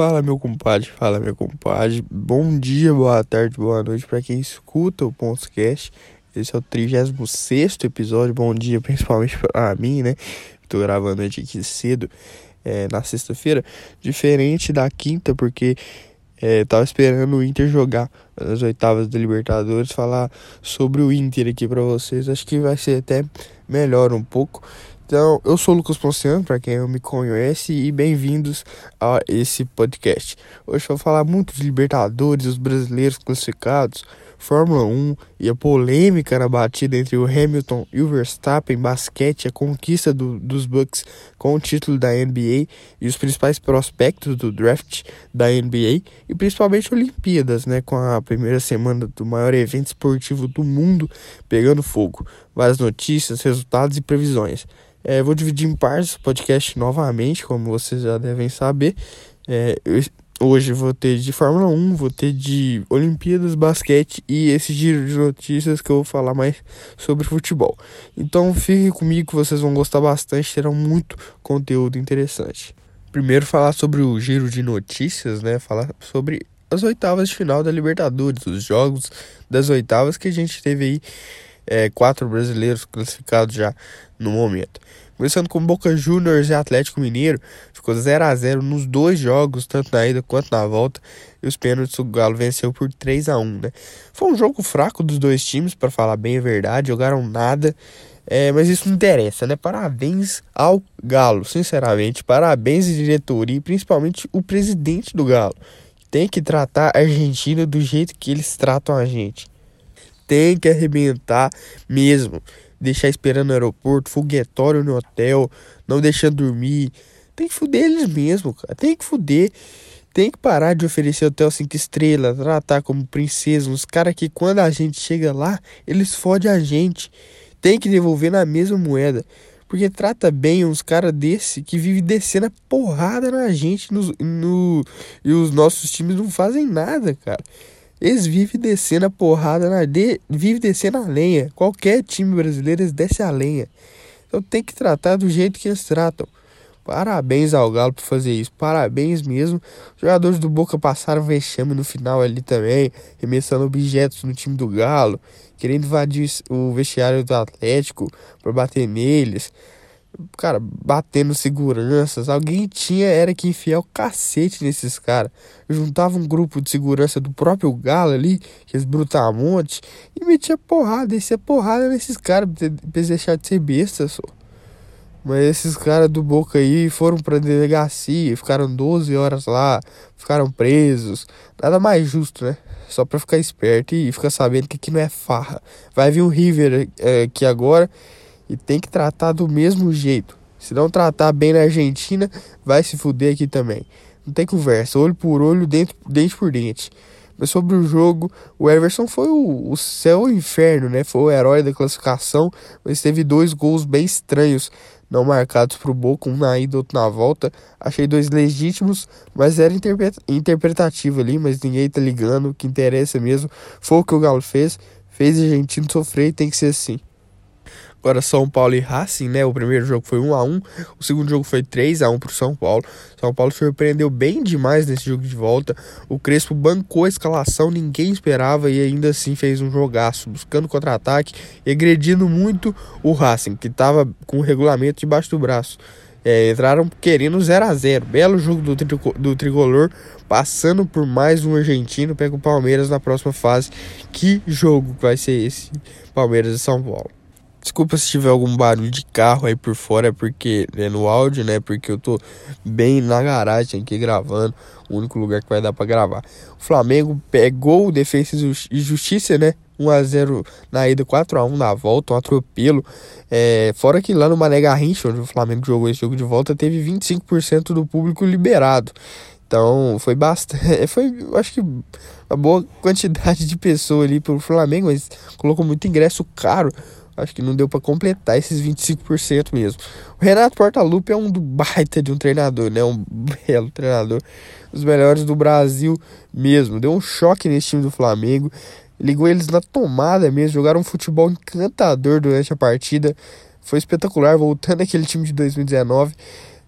Fala meu compadre, fala meu compadre. Bom dia, boa tarde, boa noite para quem escuta o Ponscast. Esse é o 36 episódio. Bom dia, principalmente para mim, né? Tô gravando aqui cedo, é, na sexta-feira. Diferente da quinta, porque é, tava esperando o Inter jogar nas oitavas da Libertadores. Falar sobre o Inter aqui para vocês. Acho que vai ser até melhor um pouco. Então, eu sou o Lucas Ponciano, para quem não me conhece, e bem-vindos a esse podcast. Hoje eu vou falar muito dos Libertadores, os brasileiros classificados, Fórmula 1 e a polêmica na batida entre o Hamilton e o Verstappen, basquete, a conquista do, dos Bucks com o título da NBA e os principais prospectos do draft da NBA e principalmente Olimpíadas, né, com a primeira semana do maior evento esportivo do mundo pegando fogo. Várias notícias, resultados e previsões. É, vou dividir em partes o podcast novamente, como vocês já devem saber. É, eu, Hoje vou ter de Fórmula 1, vou ter de Olimpíadas, basquete e esse giro de notícias que eu vou falar mais sobre futebol. Então fiquem comigo que vocês vão gostar bastante, terão muito conteúdo interessante. Primeiro falar sobre o giro de notícias, né? Falar sobre as oitavas de final da Libertadores, os jogos das oitavas que a gente teve aí é, quatro brasileiros classificados já no momento. Começando com Boca Juniors e Atlético Mineiro, ficou 0 a 0 nos dois jogos, tanto na ida quanto na volta, e os pênaltis o Galo venceu por 3 a 1 né? Foi um jogo fraco dos dois times, para falar bem a verdade, jogaram nada, é, mas isso não interessa, né? Parabéns ao Galo, sinceramente, parabéns à diretoria e principalmente o presidente do Galo. Tem que tratar a Argentina do jeito que eles tratam a gente. Tem que arrebentar mesmo deixar esperando no aeroporto, foguetório no hotel, não deixando dormir. Tem que fuder eles mesmo, cara. Tem que fuder. Tem que parar de oferecer hotel 5 estrelas, tratar como princesa. Uns caras que quando a gente chega lá, eles fodem a gente. Tem que devolver na mesma moeda. Porque trata bem uns caras desse que vive descendo a porrada na gente no, no, e os nossos times não fazem nada, cara. Eles vivem descendo a porrada na de, vive descendo a lenha. Qualquer time brasileiro eles descem a lenha. Então tem que tratar do jeito que eles tratam. Parabéns ao Galo por fazer isso. Parabéns mesmo. Os jogadores do Boca passaram vexame no final ali também, remessando objetos no time do Galo, querendo invadir o vestiário do Atlético para bater neles cara, batendo seguranças. Alguém tinha era que enfiar o cacete nesses caras. Juntava um grupo de segurança do próprio Galo ali, aqueles brutamontes, e metia porrada, descia porrada nesses caras pra deixar de ser bestas, só. Mas esses caras do Boca aí foram pra delegacia, ficaram 12 horas lá, ficaram presos. Nada mais justo, né? Só pra ficar esperto e ficar sabendo que aqui não é farra. Vai vir um River é, aqui agora e tem que tratar do mesmo jeito. Se não tratar bem na Argentina, vai se fuder aqui também. Não tem conversa, olho por olho, dente, dente por dente. Mas sobre o jogo, o Everson foi o, o céu e o inferno, né? Foi o herói da classificação, mas teve dois gols bem estranhos, não marcados pro Boca, um na ida, outro na volta. Achei dois legítimos, mas era interpretativo ali, mas ninguém tá ligando. O que interessa mesmo foi o que o Galo fez. Fez a Argentina sofrer e tem que ser assim. Agora São Paulo e Racing, né? O primeiro jogo foi 1 a 1, o segundo jogo foi 3 a 1 pro São Paulo. São Paulo surpreendeu bem demais nesse jogo de volta. O Crespo bancou a escalação, ninguém esperava e ainda assim fez um jogaço, buscando contra-ataque agredindo muito o Racing, que estava com o regulamento debaixo do braço. É, entraram querendo 0 a 0 Belo jogo do, do tricolor, passando por mais um argentino. Pega o Palmeiras na próxima fase. Que jogo vai ser esse? Palmeiras e São Paulo. Desculpa se tiver algum barulho de carro aí por fora, porque é no áudio, né? Porque eu tô bem na garagem aqui gravando, o único lugar que vai dar para gravar. O Flamengo pegou o Defesa e Justiça, né? 1 a 0 na ida, 4 a 1 na volta, um atropelo. É, fora que lá no Mané Garrincha, onde o Flamengo jogou esse jogo de volta, teve 25% do público liberado. Então foi bastante. Foi, acho que, uma boa quantidade de pessoas ali pro Flamengo, mas colocou muito ingresso caro acho que não deu para completar esses 25% mesmo. O Renato Portaluppi é um do baita de um treinador, né? Um belo treinador, dos melhores do Brasil mesmo. Deu um choque nesse time do Flamengo, ligou eles na tomada mesmo, jogaram um futebol encantador durante a partida. Foi espetacular, voltando aquele time de 2019.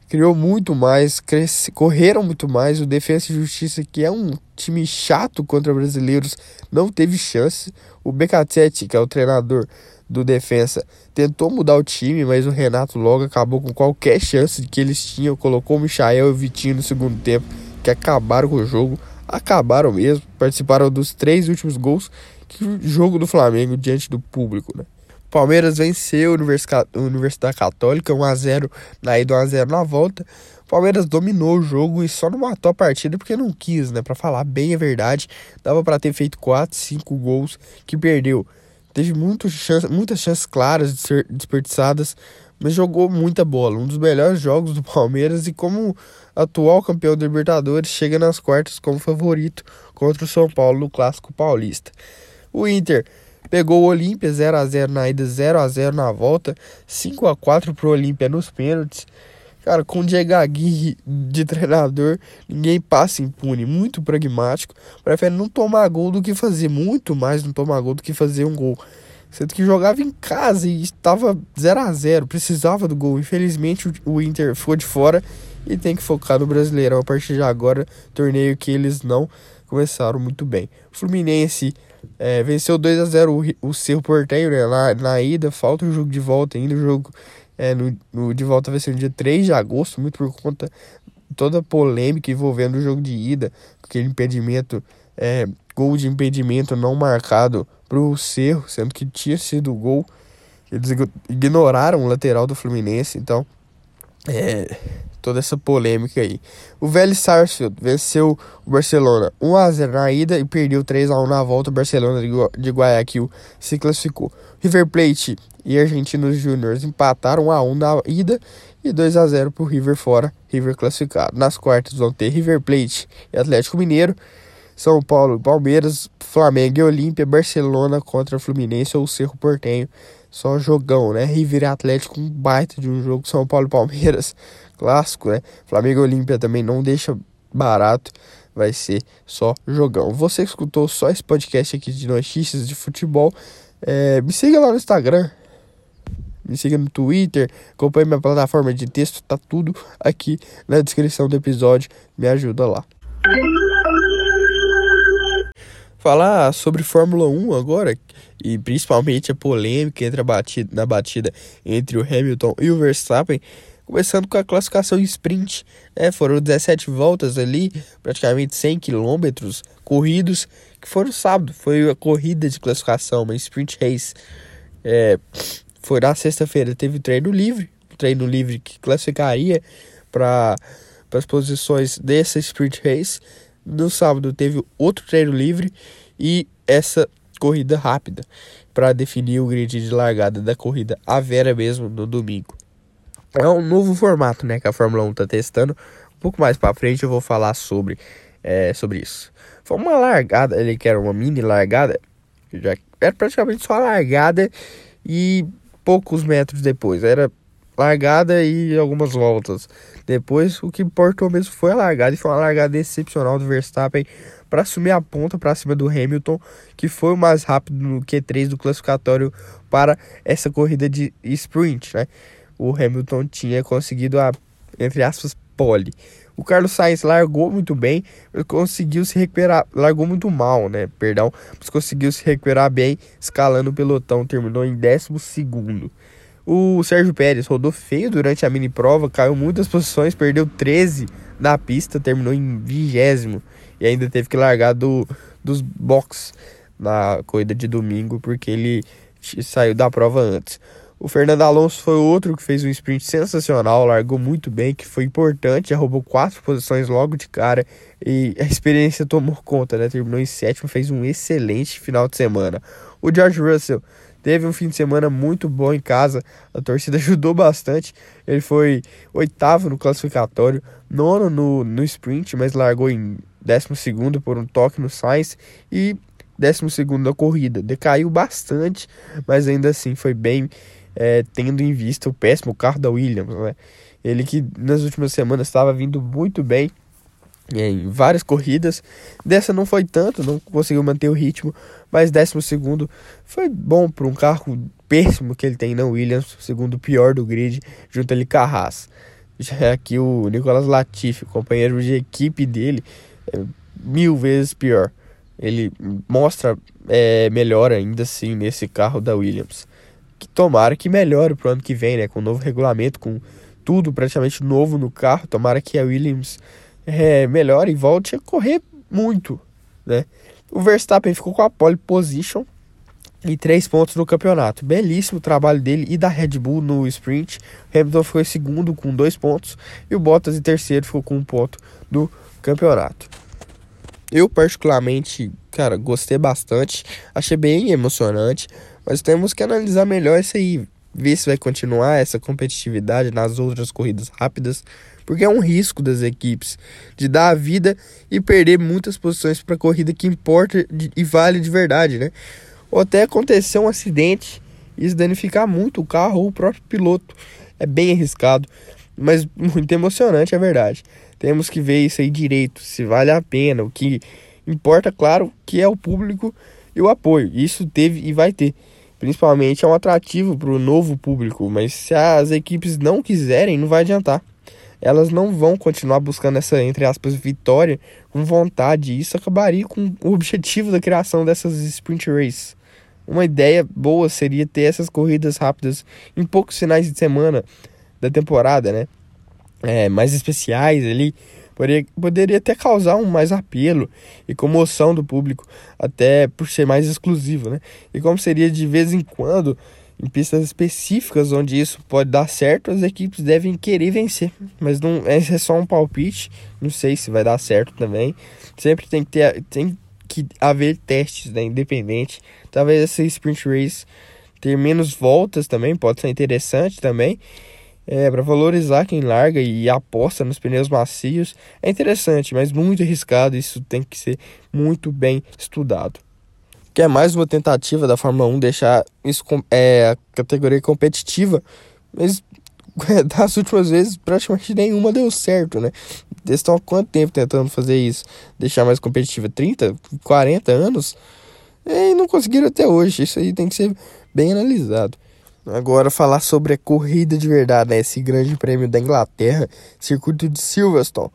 criou muito mais, cresce, correram muito mais. O Defensa e Justiça, que é um time chato contra brasileiros, não teve chance. O Becatete, que é o treinador do Defensa, tentou mudar o time, mas o Renato logo acabou com qualquer chance que eles tinham. Colocou o Michael e o Vitinho no segundo tempo, que acabaram com o jogo. Acabaram mesmo, participaram dos três últimos gols que jogo do Flamengo diante do público, né? Palmeiras venceu a Universidade Católica 1x0 na ida 1x0 na volta. Palmeiras dominou o jogo e só não matou a partida porque não quis, né? Para falar bem a verdade, dava para ter feito 4, 5 gols que perdeu. Teve muito chance, muitas chances claras de ser desperdiçadas, mas jogou muita bola. Um dos melhores jogos do Palmeiras e como atual campeão da Libertadores chega nas quartas como favorito contra o São Paulo no Clássico Paulista. O Inter pegou o Olímpia 0 a 0 na ida, 0 a 0 na volta, 5 a 4 pro Olímpia nos pênaltis. Cara, com o Diego Aguirre de treinador, ninguém passa impune, muito pragmático. Prefere não tomar gol do que fazer, muito mais não tomar gol do que fazer um gol. Sendo que jogava em casa e estava 0 a 0 precisava do gol. Infelizmente o Inter ficou de fora e tem que focar no Brasileirão a partir de agora, torneio que eles não começaram muito bem. O Fluminense é, venceu 2 a 0 o, o Cerro Porteiro né, na, na ida, falta o jogo de volta ainda. O jogo é, no, no, de volta vai ser no dia 3 de agosto, muito por conta toda a polêmica envolvendo o jogo de ida, aquele impedimento, é, gol de impedimento não marcado para o Cerro, sendo que tinha sido gol. Eles ignoraram o lateral do Fluminense, então é, toda essa polêmica aí. O Vélez Sarsfield venceu o Barcelona 1 a 0 na ida e perdeu 3 a 1 na volta. O Barcelona de Guayaquil se classificou. River Plate e Argentinos Júniors empataram 1 a 1 na ida e 2 a 0 para o River fora, River classificado. Nas quartas vão ter River Plate e Atlético Mineiro, São Paulo, Palmeiras, Flamengo e Olímpia, Barcelona contra Fluminense ou Cerro Portenho. Só jogão, né? River Atlético, um baita de um jogo. São Paulo Palmeiras, clássico, né? Flamengo e Olímpia também não deixa barato. Vai ser só jogão. Você escutou só esse podcast aqui de notícias de futebol. É, me siga lá no Instagram. Me siga no Twitter. Acompanhe minha plataforma de texto. Tá tudo aqui na descrição do episódio. Me ajuda lá. Falar sobre Fórmula 1 agora, e principalmente a polêmica entre a batida, na batida entre o Hamilton e o Verstappen, começando com a classificação sprint. Né? Foram 17 voltas ali, praticamente 100 quilômetros corridos, que foram sábado. Foi a corrida de classificação, uma sprint race. É, foi na sexta-feira, teve treino livre, treino livre que classificaria para as posições dessa sprint race. No sábado teve outro treino livre e essa corrida rápida para definir o grid de largada da corrida a vera mesmo no domingo. É um novo formato, né, que a Fórmula 1 está testando. Um pouco mais para frente eu vou falar sobre, é, sobre isso. Foi uma largada, ele que era uma mini largada, já era praticamente só a largada e poucos metros depois. Era largada e algumas voltas. Depois, o que importou mesmo foi a largada, e foi uma largada excepcional do Verstappen para assumir a ponta para cima do Hamilton, que foi o mais rápido no Q3 do classificatório para essa corrida de sprint, né? O Hamilton tinha conseguido a, entre aspas, pole. O Carlos Sainz largou muito bem, mas conseguiu se recuperar, largou muito mal, né? Perdão, mas conseguiu se recuperar bem, escalando o pelotão, terminou em 12 segundo. O Sérgio Pérez rodou feio durante a mini prova, caiu muitas posições, perdeu 13 na pista, terminou em vigésimo e ainda teve que largar do, dos box na corrida de domingo porque ele saiu da prova antes. O Fernando Alonso foi outro que fez um sprint sensacional, largou muito bem, que foi importante, roubou quatro posições logo de cara e a experiência tomou conta, né? Terminou em sétimo, fez um excelente final de semana. O George Russell teve um fim de semana muito bom em casa, a torcida ajudou bastante. Ele foi oitavo no classificatório, nono no, no sprint, mas largou em décimo segundo por um toque no Sainz e décimo segundo na corrida. Decaiu bastante, mas ainda assim foi bem, é, tendo em vista o péssimo carro da Williams, né? Ele que nas últimas semanas estava vindo muito bem em várias corridas. Dessa não foi tanto, não conseguiu manter o ritmo, mas décimo segundo foi bom para um carro péssimo que ele tem na Williams, segundo pior do grid, junto ali com. Já que o Nicolas Latifi, companheiro de equipe dele, é mil vezes pior. Ele mostra é, melhor ainda assim nesse carro da Williams. Que tomara que melhore pro ano que vem, né? Com o novo regulamento, com tudo praticamente novo no carro. Tomara que a Williams é, melhore e volte a correr muito, né? O Verstappen ficou com a pole position e três pontos no campeonato. Belíssimo trabalho dele e da Red Bull no sprint. Hamilton ficou em segundo com dois pontos e o Bottas em terceiro ficou com um ponto do campeonato. Eu particularmente, cara, gostei bastante, achei bem emocionante, mas temos que analisar melhor isso aí, ver se vai continuar essa competitividade nas outras corridas rápidas, porque é um risco das equipes de dar a vida e perder muitas posições para corrida que importa e vale de verdade, né? Ou até acontecer um acidente e isso danificar muito o carro ou o próprio piloto. É bem arriscado, mas muito emocionante, é verdade. Temos que ver isso aí direito, se vale a pena. O que importa, claro, que é o público e o apoio. Isso teve e vai ter. Principalmente é um atrativo para o novo público, mas se as equipes não quiserem, não vai adiantar. Elas não vão continuar buscando essa, entre aspas, vitória com vontade. Isso acabaria com o objetivo da criação dessas sprint races. Uma ideia boa seria ter essas corridas rápidas em poucos finais de semana da temporada, né? É, mais especiais ali Poderia, poderia até causar um mais apelo e comoção do público, até por ser mais exclusivo, né? E como seria de vez em quando, em pistas específicas onde isso pode dar certo, as equipes devem querer vencer. Mas não é só um palpite, não sei se vai dar certo também. Sempre tem que ter tem que haver testes, né, independente. Talvez essa sprint race ter menos voltas também pode ser interessante também é, para valorizar quem larga e aposta nos pneus macios é interessante, mas muito arriscado. Isso tem que ser muito bem estudado. Que é mais uma tentativa da Fórmula 1 deixar isso é, a categoria competitiva, mas das últimas vezes praticamente nenhuma deu certo, né? Eles estão há quanto tempo tentando fazer isso? Deixar mais competitiva? 30, 40 anos? E não conseguiram até hoje. Isso aí tem que ser bem analisado. Agora falar sobre a corrida de verdade, né? Esse grande prêmio da Inglaterra, circuito de Silverstone.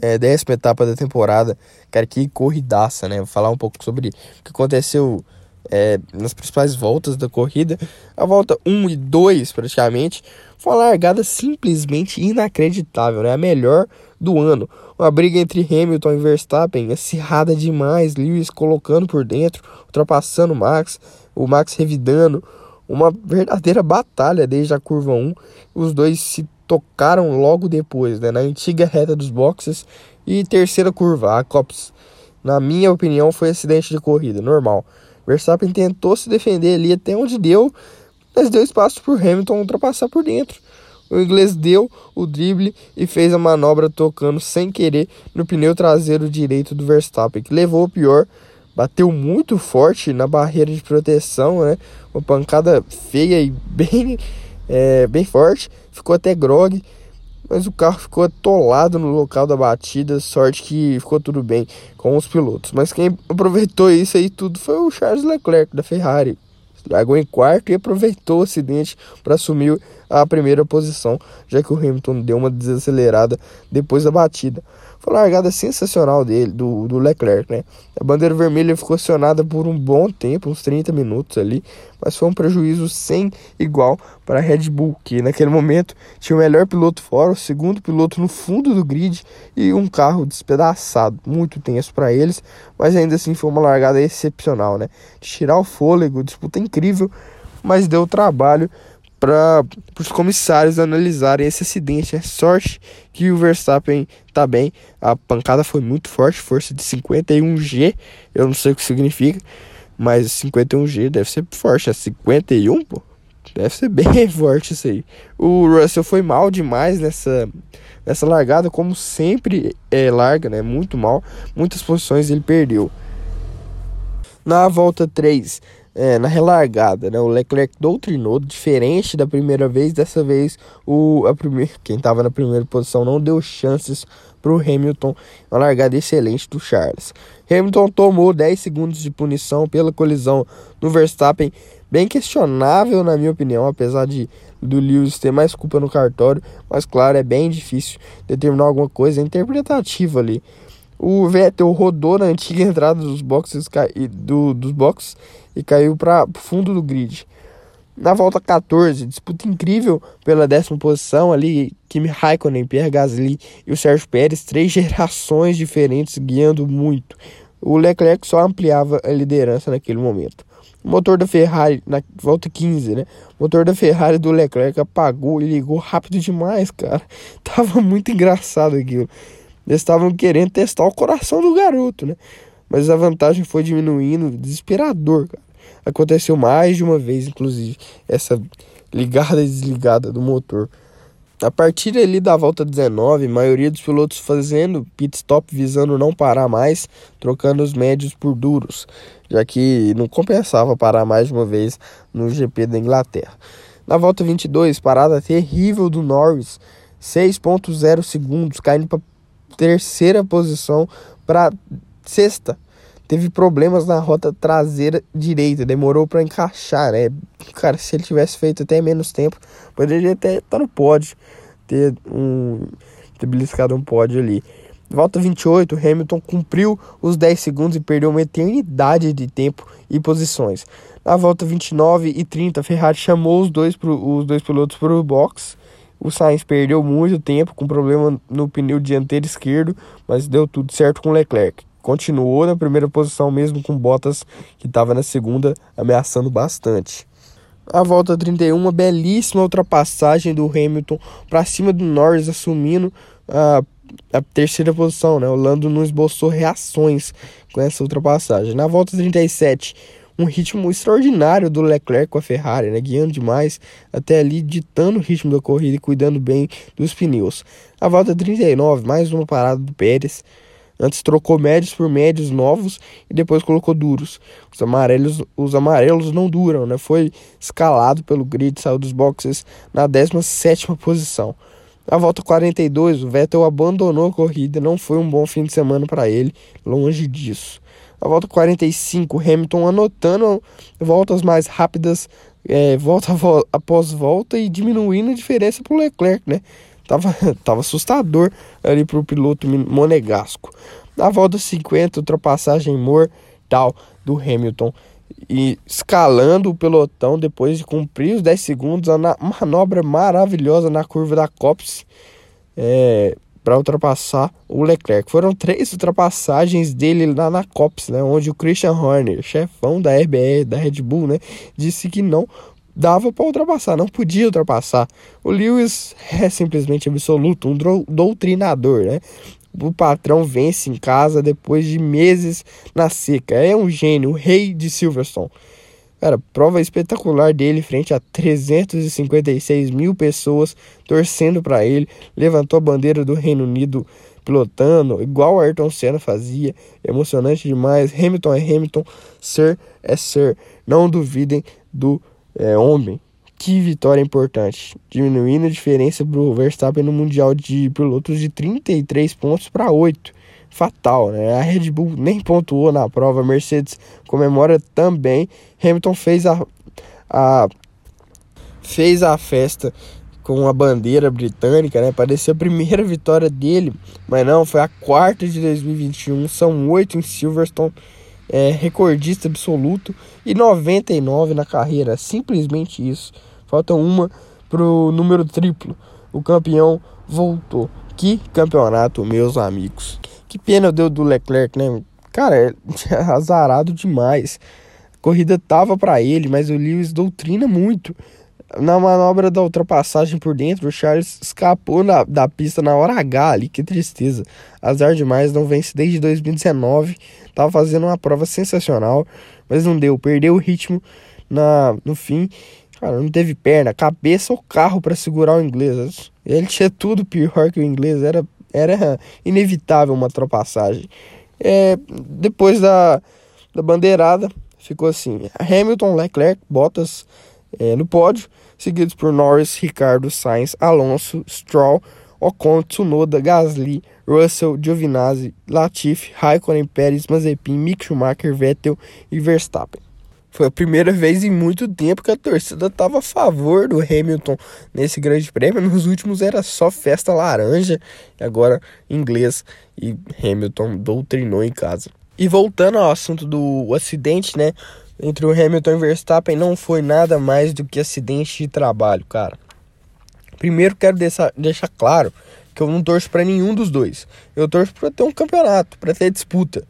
É, décima etapa da temporada. Cara, que corridaça, né? Vou falar um pouco sobre o que aconteceu é, nas principais voltas da corrida. A volta 1 e 2, praticamente, foi uma largada simplesmente inacreditável, né? A melhor do ano. Uma briga entre Hamilton e Verstappen, acirrada demais. Lewis colocando por dentro, ultrapassando o Max, o Max revidando uma verdadeira batalha desde a curva 1. Os dois se tocaram logo depois, né, na antiga reta dos boxes e terceira curva, a Cops. Na minha opinião, foi acidente de corrida, normal. Verstappen tentou se defender ali até onde deu, mas deu espaço para Hamilton ultrapassar por dentro. O inglês deu o drible e fez a manobra tocando sem querer no pneu traseiro direito do Verstappen, que levou o pior bateu muito forte na barreira de proteção, né? Uma pancada feia e bem, é, bem forte. Ficou até grog, mas o carro ficou atolado no local da batida. Sorte que ficou tudo bem com os pilotos. Mas quem aproveitou isso aí tudo foi o Charles Leclerc da Ferrari. Largou em quarto e aproveitou o acidente para assumir a primeira posição, já que o Hamilton deu uma desacelerada depois da batida. Foi uma largada sensacional dele, do, do Leclerc, né? A bandeira vermelha ficou acionada por um bom tempo, uns 30 minutos ali, mas foi um prejuízo sem igual para a Red Bull, que naquele momento tinha o melhor piloto fora, o segundo piloto no fundo do grid e um carro despedaçado, muito tenso para eles, mas ainda assim foi uma largada excepcional, né? Tirar o fôlego, disputa incrível, mas deu trabalho para os comissários analisarem esse acidente. É sorte que o Verstappen tá bem. A pancada foi muito forte, força de 51G. Eu não sei o que significa, mas 51G deve ser forte. É 51, pô. Deve ser bem forte isso aí. O Russell foi mal demais nessa, nessa largada, como sempre é larga, né? Muito mal. Muitas posições ele perdeu. Na volta 3, é, na relargada, né? O Leclerc doutrinou, diferente da primeira vez. Dessa vez, o, a primeir, quem estava na primeira posição não deu chances para o Hamilton. Uma largada excelente do Charles. Hamilton tomou 10 segundos de punição pela colisão no Verstappen, bem questionável na minha opinião, apesar de do Lewis ter mais culpa no cartório, mas claro, é bem difícil determinar alguma coisa interpretativa ali. O Vettel rodou na antiga entrada dos boxes, do, dos boxes e caiu para o fundo do grid. Na volta 14, disputa incrível pela décima posição ali, Kimi Raikkonen, Pierre Gasly e o Sérgio Pérez, três gerações diferentes guiando muito. O Leclerc só ampliava a liderança naquele momento. O motor da Ferrari, na volta 15, né? O motor da Ferrari do Leclerc apagou e ligou rápido demais, cara. Tava muito engraçado aquilo. Eles estavam querendo testar o coração do garoto, né? Mas a vantagem foi diminuindo, desesperador, cara. Aconteceu mais de uma vez, inclusive, essa ligada e desligada do motor. A partir ali da volta 19, a maioria dos pilotos fazendo pit stop visando não parar mais, trocando os médios por duros, já que não compensava parar mais de uma vez no GP da Inglaterra. Na volta 22, parada terrível do Norris, 6.0 segundos, caindo para terceira posição para sexta teve problemas na rota traseira direita, demorou para encaixar, né? Cara, se ele tivesse feito até menos tempo, poderia até estar no pódio, ter um ter beliscado um pódio ali. Volta 28, Hamilton cumpriu os 10 segundos e perdeu uma eternidade de tempo e posições. Na volta 29 e 30, Ferrari chamou os dois, pro, os dois pilotos para o box. O Sainz perdeu muito tempo com problema no pneu dianteiro esquerdo, mas deu tudo certo com Leclerc continuou na primeira posição, mesmo com Bottas, que estava na segunda, ameaçando bastante. A volta 31, uma belíssima ultrapassagem do Hamilton para cima do Norris, assumindo a, a terceira posição. Né? O Lando não esboçou reações com essa ultrapassagem. Na volta 37, um ritmo extraordinário do Leclerc com a Ferrari, né? guiando demais, até ali ditando o ritmo da corrida e cuidando bem dos pneus. A volta 39, mais uma parada do Pérez. Antes trocou médios por médios novos e depois colocou duros. Os amarelos, os amarelos não duram, né? Foi escalado pelo grid, saiu dos boxes na 17 posição. Na volta 42, o Vettel abandonou a corrida, não foi um bom fim de semana para ele, longe disso. Na volta 45, Hamilton anotando voltas mais rápidas, é, volta após volta e diminuindo a diferença para o Leclerc, né? Tava, tava assustador ali pro piloto monegasco. Na volta 50, ultrapassagem mortal do Hamilton. E escalando o pelotão depois de cumprir os 10 segundos, a manobra maravilhosa na curva da Copse é, para ultrapassar o Leclerc. Foram três ultrapassagens dele lá na Copse, né, onde o Christian Horner, chefão da RBR, da Red Bull, né, disse que não dava para ultrapassar, não podia ultrapassar. O Lewis é simplesmente absoluto, um doutrinador, né? O patrão vence em casa depois de meses na seca. É um gênio, o rei de Silverstone. Cara, prova espetacular dele frente a 356 mil pessoas torcendo para ele. Levantou a bandeira do Reino Unido pilotando, igual Ayrton Senna fazia. Emocionante demais. Hamilton é Hamilton, Sir é Sir. Não duvidem do é, homem. Que vitória importante, diminuindo a diferença para o Verstappen no Mundial de pilotos de 33 pontos para 8. Fatal, né? A Red Bull nem pontuou na prova, a Mercedes comemora também. Hamilton fez a, a, fez a festa com a bandeira britânica, né? Parecia a primeira vitória dele, mas não, foi a quarta de 2021. São oito em Silverstone é, recordista absoluto e 99 na carreira, simplesmente isso. Falta uma pro número triplo. O campeão voltou. Que campeonato, meus amigos. Que pena deu do Leclerc, né? Cara, é azarado demais. A corrida tava para ele, mas o Lewis doutrina muito. Na manobra da ultrapassagem por dentro, o Charles escapou na, da pista na hora H ali, que tristeza. Azar demais, não vence desde 2019. Tava fazendo uma prova sensacional, mas não deu. Perdeu o ritmo na, no fim. Cara, não teve perna, cabeça ou carro para segurar o inglês. Ele tinha tudo pior que o inglês. Era, era inevitável uma ultrapassagem. É, depois da, da bandeirada, ficou assim: Hamilton, Leclerc, Bottas é, no pódio, seguidos por Norris, Ricardo, Sainz, Alonso, Stroll, Ocon, Tsunoda, Gasly, Russell, Giovinazzi, Latifi, Raikkonen, Pérez, Mazepin, Mick Schumacher, Vettel e Verstappen. Foi a primeira vez em muito tempo que a torcida estava a favor do Hamilton nesse grande prêmio. Nos últimos era só festa laranja, agora inglês e Hamilton doutrinou em casa. E voltando ao assunto do acidente, né? Entre o Hamilton e Verstappen não foi nada mais do que acidente de trabalho, cara. Primeiro quero deixar, deixar claro que eu não torço para nenhum dos dois. Eu torço para ter um campeonato, para ter disputa.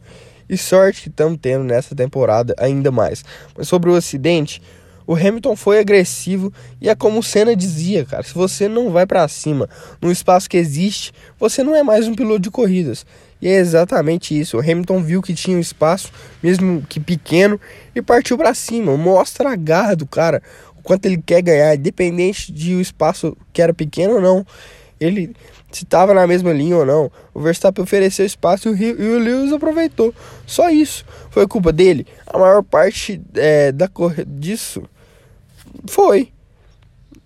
E sorte que estamos tendo nessa temporada ainda mais. Mas sobre o acidente, o Hamilton foi agressivo e é como o Senna dizia, cara, se você não vai para cima no espaço que existe, você não é mais um piloto de corridas. E é exatamente isso. O Hamilton viu que tinha um espaço, mesmo que pequeno, e partiu para cima. Mostra a garra do cara, o quanto ele quer ganhar, independente de o espaço que era pequeno ou não. Ele se estava na mesma linha ou não. O Verstappen ofereceu espaço e o Lewis aproveitou. Só isso. Foi culpa dele. A maior parte é, da disso foi.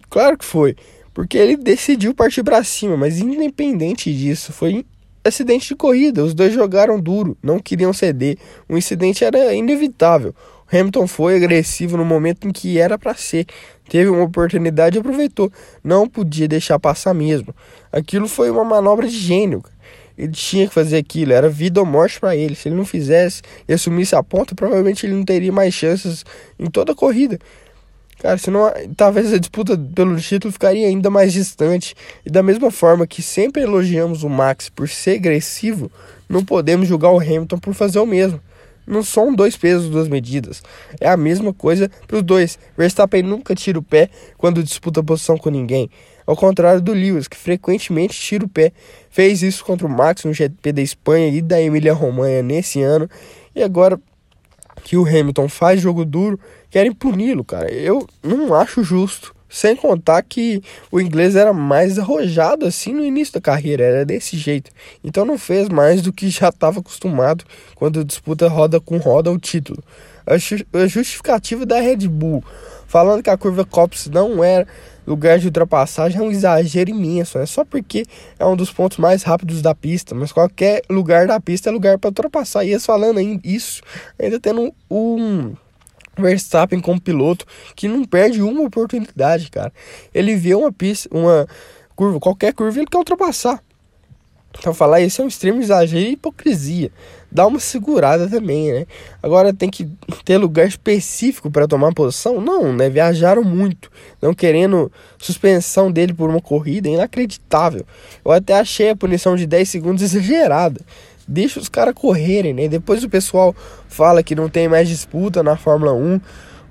Claro que foi. Porque ele decidiu partir para cima, mas independente disso, foi acidente de corrida. Os dois jogaram duro, não queriam ceder. O incidente era inevitável. Hamilton foi agressivo no momento em que era para ser. Teve uma oportunidade e aproveitou. Não podia deixar passar mesmo. Aquilo foi uma manobra de gênio. Ele tinha que fazer aquilo, era vida ou morte para ele. Se ele não fizesse e assumisse a ponta, provavelmente ele não teria mais chances em toda a corrida. Cara, senão talvez a disputa pelo título ficaria ainda mais distante. E da mesma forma que sempre elogiamos o Max por ser agressivo, não podemos julgar o Hamilton por fazer o mesmo. Não são dois pesos, duas medidas. É a mesma coisa para os dois. Verstappen nunca tira o pé quando disputa posição com ninguém. Ao contrário do Lewis, que frequentemente tira o pé. Fez isso contra o Max no GP da Espanha e da Emília-Romanha nesse ano. E agora que o Hamilton faz jogo duro, querem puni-lo, cara. Eu não acho justo. Sem contar que o inglês era mais arrojado assim no início da carreira, era desse jeito. Então não fez mais do que já estava acostumado quando disputa roda com roda o título. A justificativa da Red Bull, falando que a curva Copse não era lugar de ultrapassagem, é um exagero imenso. É só porque é um dos pontos mais rápidos da pista, mas qualquer lugar da pista é lugar para ultrapassar. E eles falando isso, ainda tendo um Verstappen como piloto que não perde uma oportunidade, cara. Ele vê uma pista, uma curva, qualquer curva ele quer ultrapassar. Então falar isso é um extremo exagero e hipocrisia. Dá uma segurada também, né? Agora tem que ter lugar específico para tomar posição? Não, né? Viajaram muito, não querendo suspensão dele por uma corrida, inacreditável. Eu até achei a punição de 10 segundos exagerada deixa os caras correrem, né? Depois o pessoal fala que não tem mais disputa na Fórmula 1,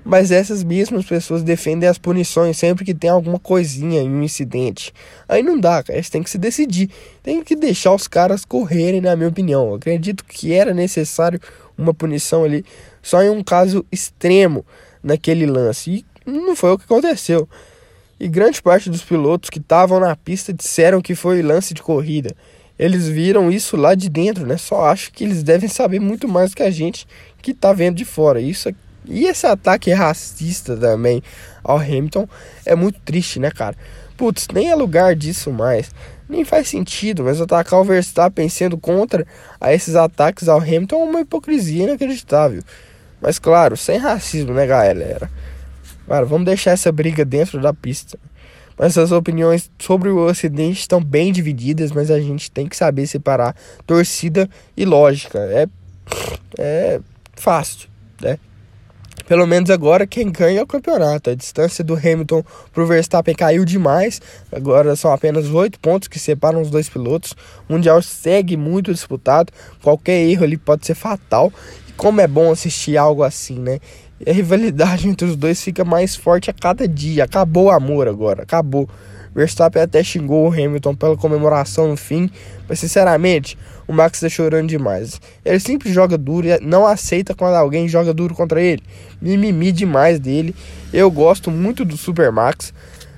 mas essas mesmas pessoas defendem as punições sempre que tem alguma coisinha em um incidente. Aí não dá, cara, eles têm que se decidir. Tem que deixar os caras correrem, na minha opinião. Eu acredito que era necessário uma punição ali só em um caso extremo naquele lance. E não foi o que aconteceu. E grande parte dos pilotos que estavam na pista disseram que foi lance de corrida eles viram isso lá de dentro, né? Só acho que eles devem saber muito mais que a gente que tá vendo de fora. Isso e esse ataque racista também ao Hamilton é muito triste, né, cara? Putz, nem é lugar disso mais. Nem faz sentido, mas atacar o Verstappen sendo contra a esses ataques ao Hamilton é uma hipocrisia inacreditável. Mas claro, sem racismo, né, galera? Cara, vamos deixar essa briga dentro da pista. Mas as opiniões sobre o acidente estão bem divididas, mas a gente tem que saber separar torcida e lógica. É, é fácil, né? Pelo menos agora quem ganha é o campeonato. A distância do Hamilton para o Verstappen caiu demais. Agora são apenas oito pontos que separam os dois pilotos. O Mundial segue muito disputado. Qualquer erro ali pode ser fatal. E como é bom assistir algo assim, né? E a rivalidade entre os dois fica mais forte a cada dia. Acabou o amor agora, acabou. Verstappen até xingou o Hamilton pela comemoração no fim, mas sinceramente, o Max está chorando demais. Ele sempre joga duro e não aceita quando alguém joga duro contra ele. Mimimi demais dele. Eu gosto muito do Super Max,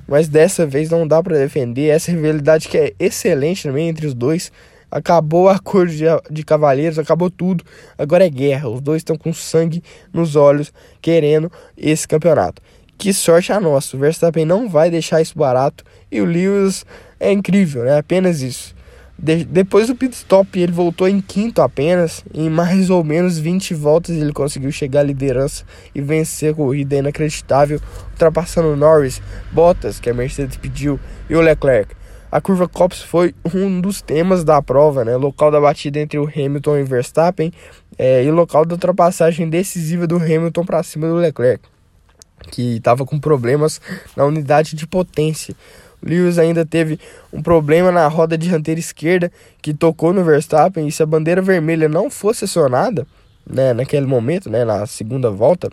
mas dessa vez não dá para defender essa rivalidade que é excelente também entre os dois. Acabou a cor de, de cavaleiros, acabou tudo. Agora é guerra. Os dois estão com sangue nos olhos, querendo esse campeonato. Que sorte a nossa. O Verstappen não vai deixar isso barato. E o Lewis é incrível, né? Apenas isso. De depois do pit stop, ele voltou em quinto apenas. Em mais ou menos 20 voltas, ele conseguiu chegar à liderança e vencer a corrida inacreditável, ultrapassando Norris, Bottas, que a Mercedes pediu, e o Leclerc. A curva Copse foi um dos temas da prova, né? Local da batida entre o Hamilton e Verstappen é, e local da ultrapassagem decisiva do Hamilton para cima do Leclerc, que estava com problemas na unidade de potência. Lewis ainda teve um problema na roda dianteira esquerda que tocou no Verstappen e se a bandeira vermelha não fosse acionada, né, naquele momento, né, na segunda volta,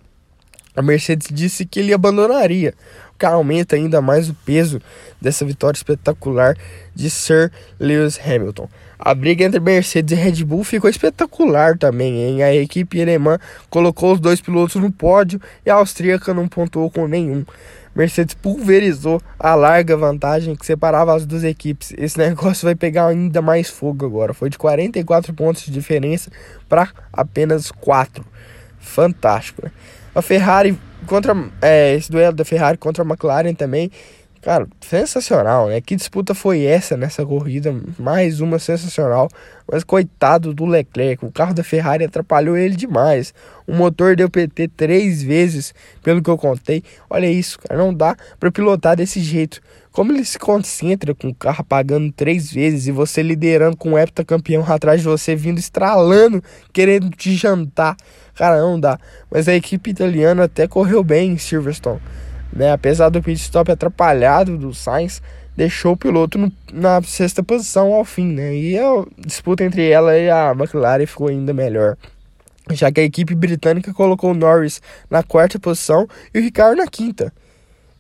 a Mercedes disse que ele abandonaria, o que aumenta ainda mais o peso dessa vitória espetacular de Sir Lewis Hamilton. A briga entre Mercedes e Red Bull ficou espetacular também, hein? A equipe alemã colocou os dois pilotos no pódio e a austríaca não pontuou com nenhum. Mercedes pulverizou a larga vantagem que separava as duas equipes. Esse negócio vai pegar ainda mais fogo agora. Foi de 44 pontos de diferença para apenas 4. Fantástico, né? A Ferrari contra é, esse duelo da Ferrari contra a McLaren também Cara, sensacional, né? Que disputa foi essa nessa corrida? Mais uma sensacional. Mas coitado do Leclerc, o carro da Ferrari atrapalhou ele demais. O motor deu PT três vezes, pelo que eu contei. Olha isso, cara, não dá para pilotar desse jeito. Como ele se concentra com o carro apagando três vezes e você liderando com o heptacampeão atrás de você, vindo estralando, querendo te jantar. Cara, não dá. Mas a equipe italiana até correu bem em Silverstone né? Apesar do pit stop atrapalhado do Sainz, deixou o piloto no, na sexta posição ao fim, né? E a disputa entre ela e a McLaren ficou ainda melhor. Já que a equipe britânica colocou o Norris na quarta posição e o Ricardo na quinta.